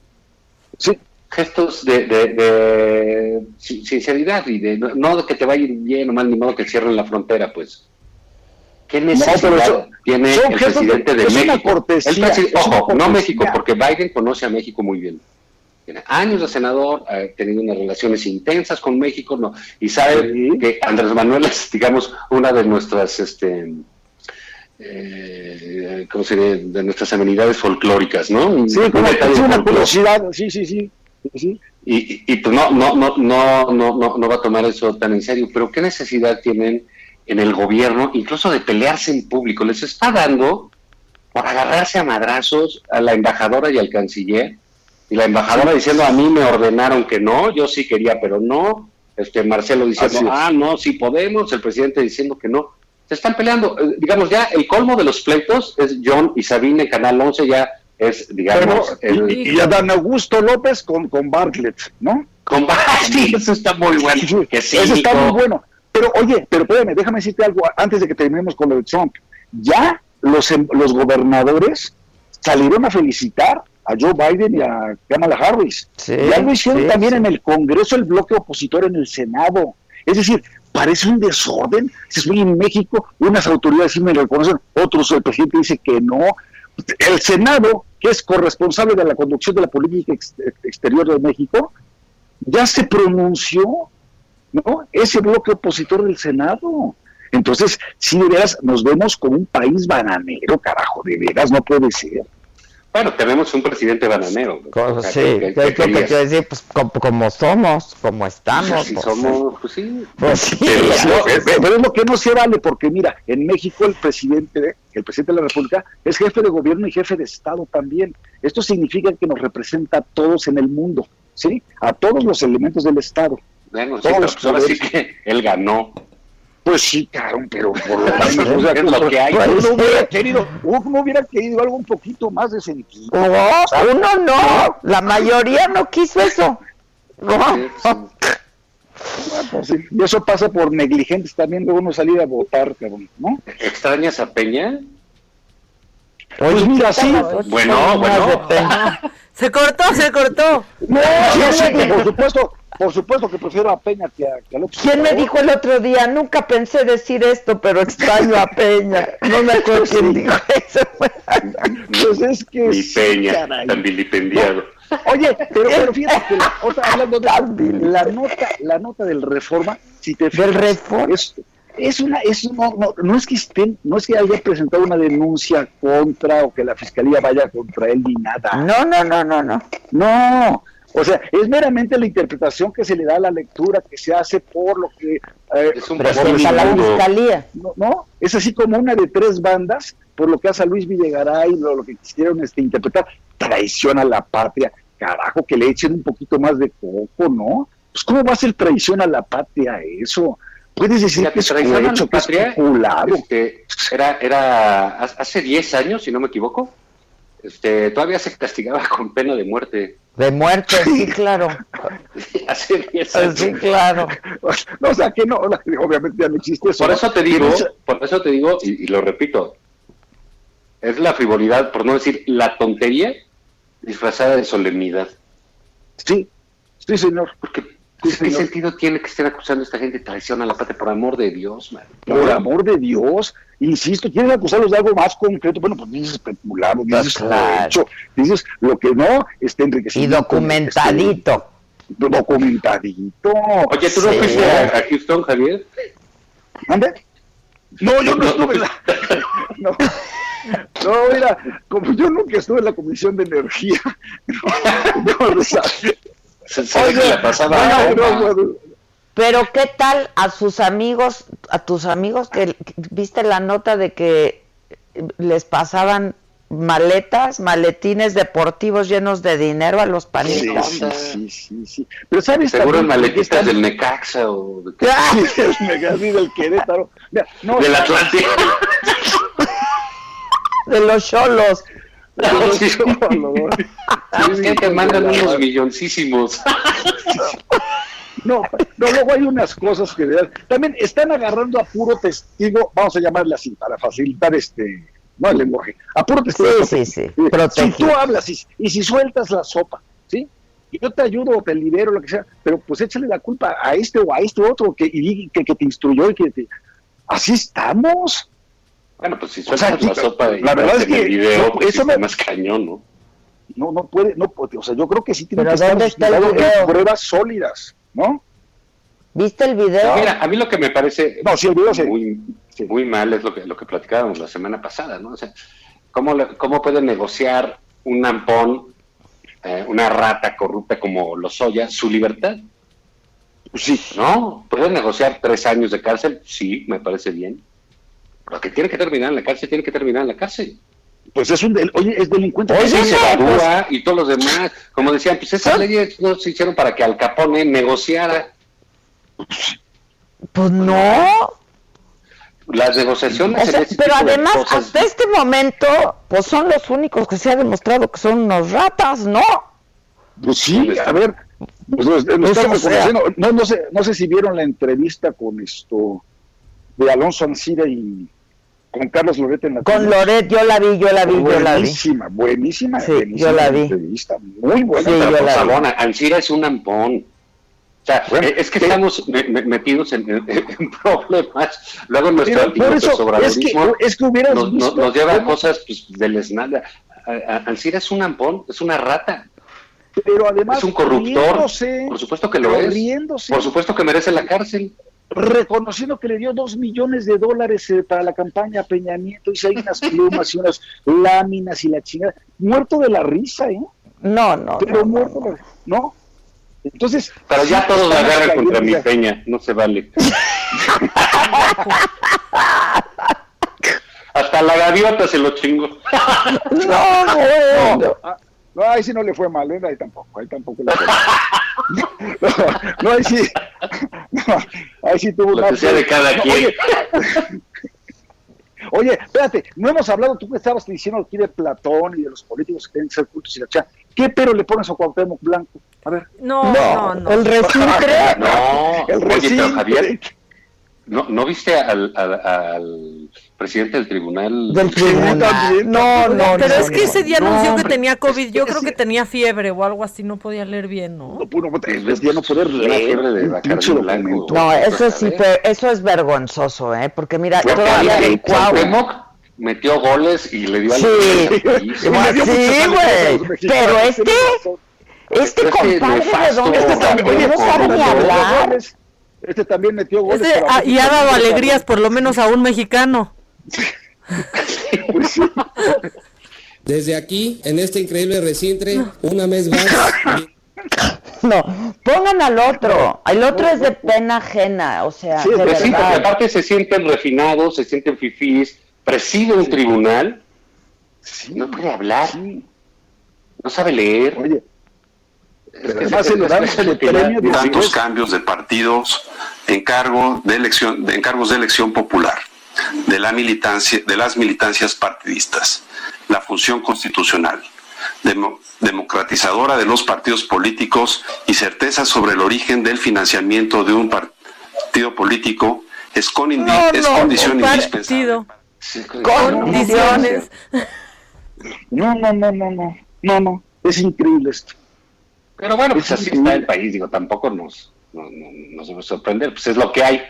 Speaker 20: sí, gestos de, de- de sin- sinceridad y de no, no de que te vaya bien o mal, ni modo que cierren la frontera, pues. ¿Qué necesidad
Speaker 19: eso-
Speaker 20: tiene el
Speaker 19: gestos de-
Speaker 20: presidente de,
Speaker 19: es una
Speaker 20: México?
Speaker 19: cortesía,
Speaker 20: El
Speaker 19: una
Speaker 20: ojo, no. México, porque Biden conoce a México muy bien. Tiene años de senador, ha tenido unas relaciones intensas con México, ¿no? y sabe que Andrés Manuel es, digamos, una de nuestras, este, eh, ¿cómo? De nuestras amenidades folclóricas, ¿no?
Speaker 19: Sí, es una curiosidad, sí, sí, sí. sí, sí.
Speaker 20: Y, y- y, pues no, no, no, no, no, no, no va a tomar eso tan en serio. Pero ¿qué necesidad tienen en el gobierno, incluso de pelearse en público? Les está dando por agarrarse a madrazos a la embajadora y al canciller. Y la embajadora diciendo, a mí me ordenaron que no, yo sí quería, pero no. Este Marcelo diciendo,
Speaker 19: es.
Speaker 20: ah, no, sí podemos. El presidente diciendo que no. Se están peleando. Eh, digamos, ya el colmo de los pleitos es John y Sabine en Canal 11 ya es, digamos,
Speaker 19: Pero,
Speaker 20: el,
Speaker 19: y, y a Dan Augusto López con, con Bartlett, ¿no?
Speaker 20: Con sí, eso está muy bueno. Que sí,
Speaker 19: Eso está muy bueno. Pero oye, pero espérame, déjame decirte algo antes de que terminemos con lo de Trump. Ya los, em- los gobernadores salieron a felicitar a Joe Biden y a Kamala Harris. ya lo hicieron
Speaker 1: sí,
Speaker 19: también
Speaker 1: sí.
Speaker 19: en el Congreso, el bloque opositor en el Senado. Es decir, parece un desorden. Si estoy en México, unas autoridades sí me reconocen, otros el presidente dice que no. El Senado, que es corresponsable de la conducción de la política ex- exterior de México, ya se pronunció, ¿no? Ese bloque opositor del Senado. Entonces, si de veras nos vemos como un país bananero, carajo, de veras no puede ser.
Speaker 20: Bueno, tenemos un presidente bananero.
Speaker 1: Co-
Speaker 20: O sea,
Speaker 1: sí,
Speaker 20: que-
Speaker 1: que-
Speaker 20: que-
Speaker 1: que-
Speaker 20: que
Speaker 1: que
Speaker 20: querías.
Speaker 1: quiero decir, pues como, como somos, como estamos.
Speaker 20: Pues, si
Speaker 1: pues,
Speaker 20: somos, pues sí.
Speaker 1: Pues sí.
Speaker 19: Pero, no, pero es lo que no se vale, porque mira, en México el presidente, el presidente de la República es jefe de gobierno y jefe de Estado también. Esto significa que nos representa a todos en el mundo, ¿sí? A todos los elementos del Estado.
Speaker 20: Bueno, sí, pero pues ahora sí que él ganó.
Speaker 19: Pues sí, claro, pero por lo menos, o sea,
Speaker 20: Es lo que hay.
Speaker 19: Uno hubiera querido, uno hubiera querido algo un poquito más de sentido.
Speaker 1: No, uno no, la mayoría no quiso eso. No.
Speaker 19: Pues sí, Y eso pasa por negligentes también de uno salir a votar, cabrón, ¿no?
Speaker 20: ¿Extrañas a Peña?
Speaker 19: Pues mira, sí.
Speaker 20: Bueno, bueno.
Speaker 3: Se cortó, se cortó.
Speaker 19: No, sí, sí, por supuesto, por supuesto que prefiero a Peña que a, que a López
Speaker 1: ¿Quién me dijo el otro día? Nunca pensé decir esto, pero extraño a Peña. No me acuerdo quién dijo eso.
Speaker 19: Pues es que
Speaker 20: Mi
Speaker 19: sí,
Speaker 20: Peña,
Speaker 19: caray.
Speaker 20: tan vilipendiado.
Speaker 19: Oye, pero, pero fíjate que la, otra, hablando de la nota, la nota del Reforma, si te fijas, es, es una, es una- no, no es que estén, no es que haya presentado una denuncia contra o que la fiscalía vaya contra él ni nada.
Speaker 1: No, no, no, no, no.
Speaker 19: No, o sea, es meramente la interpretación que se le da a la lectura que se hace por lo que eh,
Speaker 20: Es un
Speaker 1: Presenta la fiscalía.
Speaker 19: no, no, es así como una de tres bandas, por lo que hace a Luis Villegaray, lo, lo que quisieron este, interpretar, traición a la patria, carajo, que le echen un poquito más de coco, ¿no? Pues ¿cómo va a ser traición a la patria eso? Puedes decir que es
Speaker 20: traición a la
Speaker 19: cohecho, que es
Speaker 20: patria, este, era, era hace 10 años, si no me equivoco, este, todavía se castigaba con pena de muerte.
Speaker 1: De muerte, sí, claro.
Speaker 20: hace 10 años.
Speaker 1: Sí, claro.
Speaker 19: No, o sea, que no, obviamente ya no existe eso.
Speaker 20: Por eso te digo, por eso te digo, y, y lo repito, es la frivolidad, por no decir la tontería disfrazada de solemnidad.
Speaker 19: Sí, sí, señor.
Speaker 20: Porque,
Speaker 19: Sí,
Speaker 20: pues, ¿qué
Speaker 19: señor.
Speaker 20: sentido tiene que estén acusando a esta gente de traición a la patria? Por amor de Dios, man.
Speaker 19: Por amor de Dios, insisto, quieren acusarlos de algo más concreto. Bueno, pues dices especulado, dices
Speaker 1: claro.
Speaker 19: dices lo que no está
Speaker 1: Y
Speaker 19: enriquecido.
Speaker 1: documentadito.
Speaker 19: documentadito.
Speaker 20: Oye, ¿tú no
Speaker 19: Sí.
Speaker 20: fuiste a, a Houston, Javier?
Speaker 19: ¿Mande? No, yo no,
Speaker 20: No,
Speaker 19: estuve en
Speaker 20: no.
Speaker 19: la... No. No, mira, como yo nunca estuve en la Comisión de Energía, no, no,
Speaker 20: la pasaba
Speaker 19: No,
Speaker 20: bomba.
Speaker 19: no, no,
Speaker 1: Pero ¿qué tal a sus amigos, a tus amigos que que viste la nota de que les pasaban maletas, maletines deportivos llenos de dinero a los panistas?
Speaker 19: sí, sí, sí, sí. Pero sabes
Speaker 20: Seguro
Speaker 19: están-
Speaker 20: del Necaxa o de?
Speaker 19: Sí, del Megazzi, del Querétaro. Mira, no,
Speaker 20: del Atlántico.
Speaker 1: De los cholos.
Speaker 20: No, sí,
Speaker 19: Sí, no, no.
Speaker 20: Es que te mandan unos milloncísimos.
Speaker 19: No, no, luego hay unas cosas que también están agarrando a puro testigo, vamos a llamarle así, para facilitar este, no el lenguaje, a puro testigo.
Speaker 1: Sí, sí, sí,
Speaker 19: Si tú hablas y, y si sueltas la sopa, ¿sí? Y yo te ayudo o te libero, lo que sea, pero pues échale la culpa a este o a este otro que, y, que, que te instruyó y que te... Así estamos.
Speaker 20: Bueno, pues si
Speaker 19: O sea,
Speaker 20: sueltas la sopa y
Speaker 19: la verdad es
Speaker 20: el video, pues
Speaker 19: eso
Speaker 20: sí
Speaker 19: me-
Speaker 20: más cañón, ¿no?
Speaker 19: No, no puede, no puede, o sea, yo creo que sí tiene que estar pruebas sólidas, ¿no?
Speaker 1: ¿Viste el video?
Speaker 20: Mira, a mí lo que me parece
Speaker 19: No, sí, el video sí.
Speaker 20: muy, muy mal es lo que, lo que platicábamos la semana pasada, ¿no? O sea, ¿cómo, le- cómo puede negociar un ampón, eh, una rata corrupta como Lozoya, su libertad?
Speaker 19: Pues sí.
Speaker 20: ¿No? ¿Puede negociar tres años de cárcel? Sí, me parece bien. Pero que tiene que terminar en la cárcel, tiene que terminar en la cárcel.
Speaker 19: Pues es un, del- oye, es delincuente.
Speaker 20: Oye, se
Speaker 19: pues,
Speaker 20: evadúa y todos los demás. Como decían, pues esas leyes no se hicieron para que Al Capone negociara.
Speaker 1: Pues no.
Speaker 20: Las negociaciones
Speaker 1: O sea,
Speaker 20: en ese
Speaker 1: pero
Speaker 20: tipo de
Speaker 1: además,
Speaker 20: cosas-
Speaker 1: hasta este momento, pues son los únicos que se ha demostrado que son unos ratas, ¿no?
Speaker 19: Pues sí, a ver, pues
Speaker 1: Pues,
Speaker 19: estamos
Speaker 1: sea-.
Speaker 19: No, no, sé, no sé si vieron la entrevista con esto de Alonso Ancira y con Carlos Loret en la
Speaker 1: Con Loret, yo la vi, yo la vi, yo la vi.
Speaker 19: Buenísima, buenísima,
Speaker 1: Sí,
Speaker 19: buenísima
Speaker 1: yo la vi.
Speaker 19: entrevista, muy buena.
Speaker 1: Sí, yo la
Speaker 20: Ancira es un ampón. O sea,
Speaker 19: Bueno,
Speaker 20: es que
Speaker 19: ¿qué?
Speaker 20: estamos me- me- metidos en, problemas. Luego nuestro
Speaker 19: eso, es que, es que hubieras
Speaker 20: nos,
Speaker 19: visto
Speaker 20: nos- nos lleva a
Speaker 19: cómo-
Speaker 20: cosas pues, deleznadas. A- a- Ancira es un ampón, es una rata.
Speaker 19: pero además
Speaker 20: es un corruptor. Por supuesto que lo es. Por supuesto que merece la cárcel.
Speaker 19: Reconociendo que le dio dos millones de dólares eh, para la campaña Peña Nieto, y hay unas plumas y unas láminas y la chingada, muerto de la risa, ¿eh?
Speaker 1: No, no,
Speaker 19: Pero
Speaker 1: no,
Speaker 19: muerto, de- ¿no? Entonces,
Speaker 20: Pero ya
Speaker 19: sí,
Speaker 20: todos la agarran contra mi peña, no se vale. Hasta la gaviota se lo chingo.
Speaker 1: No, no,
Speaker 19: No, ah, no, ahí sí no le fue mal, ¿eh? ahí tampoco, ahí tampoco le fue mal. No, no, ahí sí, no, ahí sí tuvo
Speaker 20: Lo
Speaker 19: una-
Speaker 20: que sea de cada
Speaker 19: No,
Speaker 20: quien.
Speaker 19: Oye, oye, espérate, no hemos hablado, tú que estabas diciendo aquí de Platón y de los políticos que tienen que ser cultos y la cha. ¿Qué pero le pones a Cuauhtémoc Blanco? A ver.
Speaker 3: No, no, no.
Speaker 1: El recintre.
Speaker 20: No,
Speaker 19: El
Speaker 20: oye, pero
Speaker 19: recintre.
Speaker 20: Javier, ¿no, ¿no viste al, al, al presidente del tribunal?
Speaker 1: Del tribunal. No, no,
Speaker 3: Pero
Speaker 1: no,
Speaker 3: es que
Speaker 1: no.
Speaker 3: ese día
Speaker 19: No,
Speaker 3: anunció que tenía COVID. Yo creo
Speaker 19: Sí.
Speaker 3: que tenía fiebre o algo así. No podía leer bien, ¿no?
Speaker 19: No, puro, es ya no poder leer
Speaker 20: fiebre de blanco.
Speaker 19: documento.
Speaker 1: No, eso
Speaker 20: A
Speaker 1: sí, pero eso es vergonzoso, ¿eh? Porque mira,
Speaker 20: Fue
Speaker 1: todavía el
Speaker 20: metió goles y le dio
Speaker 1: Sí.
Speaker 19: dio
Speaker 1: Sí,
Speaker 19: a
Speaker 1: güey. Pero este, este
Speaker 20: Pero es que
Speaker 1: compadre de dónde
Speaker 20: este
Speaker 1: está, no sabe ni hablar.
Speaker 19: Este también metió goles.
Speaker 3: Ah, y ha dado alegrías por lo menos a un mexicano.
Speaker 19: Pues sí.
Speaker 21: Desde aquí, en este increíble recintre, una vez más,
Speaker 1: No, pongan al otro. El otro es de pena ajena, o sea,
Speaker 19: Sí,
Speaker 1: de
Speaker 20: Pues sí, porque
Speaker 1: verdad.
Speaker 20: aparte se sienten refinados, se sienten fifís, preside un tribunal, no puede hablar, no sabe leer.
Speaker 19: Oye,
Speaker 20: Es que
Speaker 19: además
Speaker 20: se-
Speaker 19: dan el premio de
Speaker 22: tantos cambios de partidos en cargo de elección de encargos de elección popular de la militancia de las militancias partidistas la función constitucional demo- democratizadora de los partidos políticos y certeza sobre el origen del financiamiento de un partido político es con indi-
Speaker 3: No,
Speaker 22: es condición indispensable
Speaker 3: partido. Condiciones.
Speaker 19: No, no, no, no, no, no, no, es increíble esto.
Speaker 20: Pero bueno, pues así está el país, digo, tampoco nos, no, no- nos debe sorprender, pues es lo que hay.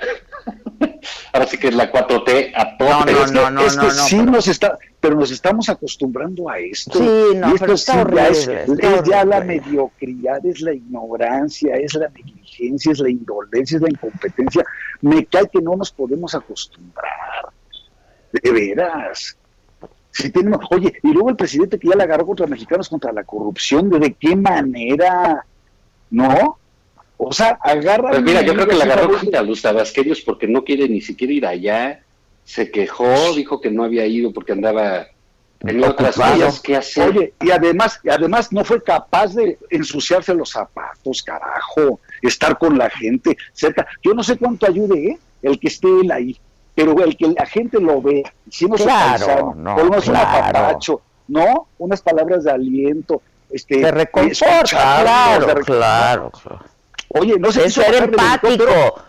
Speaker 20: Ahora sí que es la 4T a todo.
Speaker 1: No, no,
Speaker 19: es que,
Speaker 1: no, no,
Speaker 19: es que
Speaker 1: no, no,
Speaker 19: sí
Speaker 1: pero-
Speaker 19: nos está, pero nos estamos acostumbrando a esto.
Speaker 1: Sí, no,
Speaker 19: y esto
Speaker 1: pero está
Speaker 19: sí ya es,
Speaker 1: horrible, está
Speaker 19: es ya la mediocridad, es la ignorancia, es la negligencia, es la indolencia, es la incompetencia. Me cae que no nos podemos acostumbrar. De veras. Si tenemos, oye, y luego el presidente que ya la agarró contra mexicanos contra la corrupción, ¿de, de qué manera? ¿No? O sea, agarra.
Speaker 20: Pues mira, yo creo que la agarró
Speaker 19: contra
Speaker 20: los tabasqueños porque no quiere ni siquiera ir allá. Se quejó, dijo que no había ido porque andaba tenía otras cosas que hacer.
Speaker 19: Oye, y además, y además no fue capaz de ensuciarse los zapatos, carajo, estar con la gente cerca. Yo no sé cuánto ayude, ¿eh? El que esté él ahí, pero el que la gente lo vea, no
Speaker 1: Claro,
Speaker 19: paisano,
Speaker 1: no,
Speaker 19: menos un
Speaker 1: claro.
Speaker 19: apapacho, no, unas palabras de aliento, este,
Speaker 1: Te reconforta, claro, claro, claro.
Speaker 19: Oye, no se
Speaker 1: Es
Speaker 19: quiso
Speaker 1: ser
Speaker 19: bajar del
Speaker 1: empático.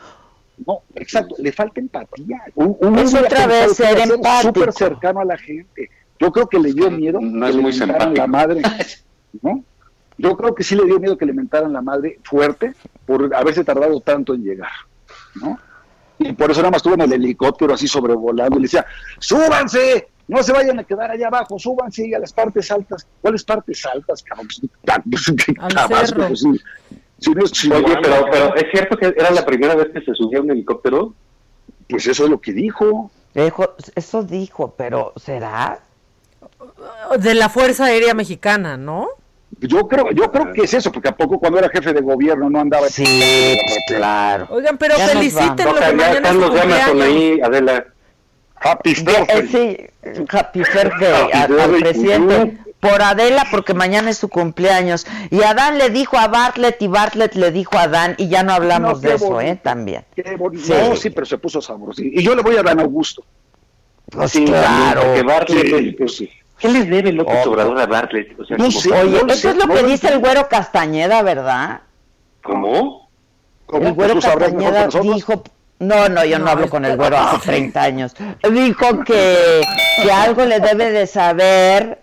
Speaker 19: No, exacto, le falta empatía. Un, un
Speaker 1: Es
Speaker 19: hombre
Speaker 1: otra vez ser empático.
Speaker 19: súper cercano a la gente. Yo creo que le dio miedo
Speaker 20: No
Speaker 19: que
Speaker 20: es
Speaker 19: le
Speaker 20: muy
Speaker 19: mentaran la madre. ¿no? Yo creo que sí le dio miedo que le mentaran la madre fuerte por haberse tardado tanto en llegar. ¿no? Y por eso nada más estuvo en el helicóptero así sobrevolando y le decía, súbanse, no se vayan a quedar allá abajo, súbanse a las partes altas. ¿Cuáles partes altas, cabrón? Pues, ta-
Speaker 3: Al cerro.
Speaker 19: Sí. Si no es
Speaker 20: Oye, pero, pero es cierto que era la primera vez que se subía a un helicóptero.
Speaker 19: Pues eso es lo que dijo.
Speaker 1: Dijo- eso dijo, pero ¿será?
Speaker 3: De la Fuerza Aérea Mexicana, ¿no?
Speaker 19: Yo creo, yo creo que es eso, porque a poco cuando era jefe de gobierno no andaba.
Speaker 1: Sí, claro.
Speaker 3: Oigan, pero
Speaker 1: Ya
Speaker 3: felicítenlo que
Speaker 20: ya están los Amazon ahí, Adela.
Speaker 19: Happy
Speaker 1: Eh, sí, happy birthday
Speaker 20: Happy
Speaker 1: al,
Speaker 20: birthday
Speaker 1: presidente. Por Adela, porque mañana es su cumpleaños. Y Adán le dijo a Bartlett y Bartlett le dijo a Adán, y ya no hablamos
Speaker 19: No,
Speaker 1: de eso. ¿eh? También.
Speaker 19: Qué.
Speaker 1: Sí.
Speaker 19: No, sí, pero se puso sabroso. Y yo le voy a Dan Augusto.
Speaker 1: Pues
Speaker 20: Sí,
Speaker 1: claro.
Speaker 20: porque Bartlett,
Speaker 19: Sí,
Speaker 20: es-
Speaker 19: pues sí.
Speaker 20: ¿qué les debe López
Speaker 1: Oh.
Speaker 20: Obrador a Bartlett? O sea,
Speaker 19: No sé.
Speaker 1: Oye,
Speaker 19: no
Speaker 1: eso es
Speaker 19: sé,
Speaker 1: lo
Speaker 19: no
Speaker 1: que
Speaker 19: lo
Speaker 1: dice el güero Castañeda, ¿verdad?
Speaker 20: ¿Cómo?
Speaker 19: ¿Cómo?
Speaker 1: El güero
Speaker 19: ¿Tú sabrás mejor que
Speaker 1: Castañeda dijo, no, no, yo no,
Speaker 3: No,
Speaker 1: hablo
Speaker 3: es-
Speaker 1: con el güero hace 30 años. Dijo que, que algo le debe de saber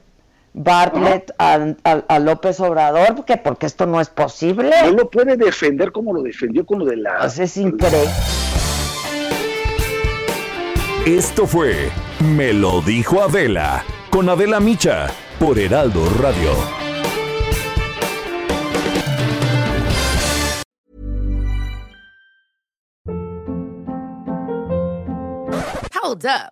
Speaker 1: Bartlett a, a- a López Obrador, porque, porque esto no es posible.
Speaker 19: No lo puede defender como lo defendió con lo de la.
Speaker 1: Pues es increíble.
Speaker 2: Esto fue Me lo dijo Adela con Adela Micha por Heraldo Radio.
Speaker 23: Hold up.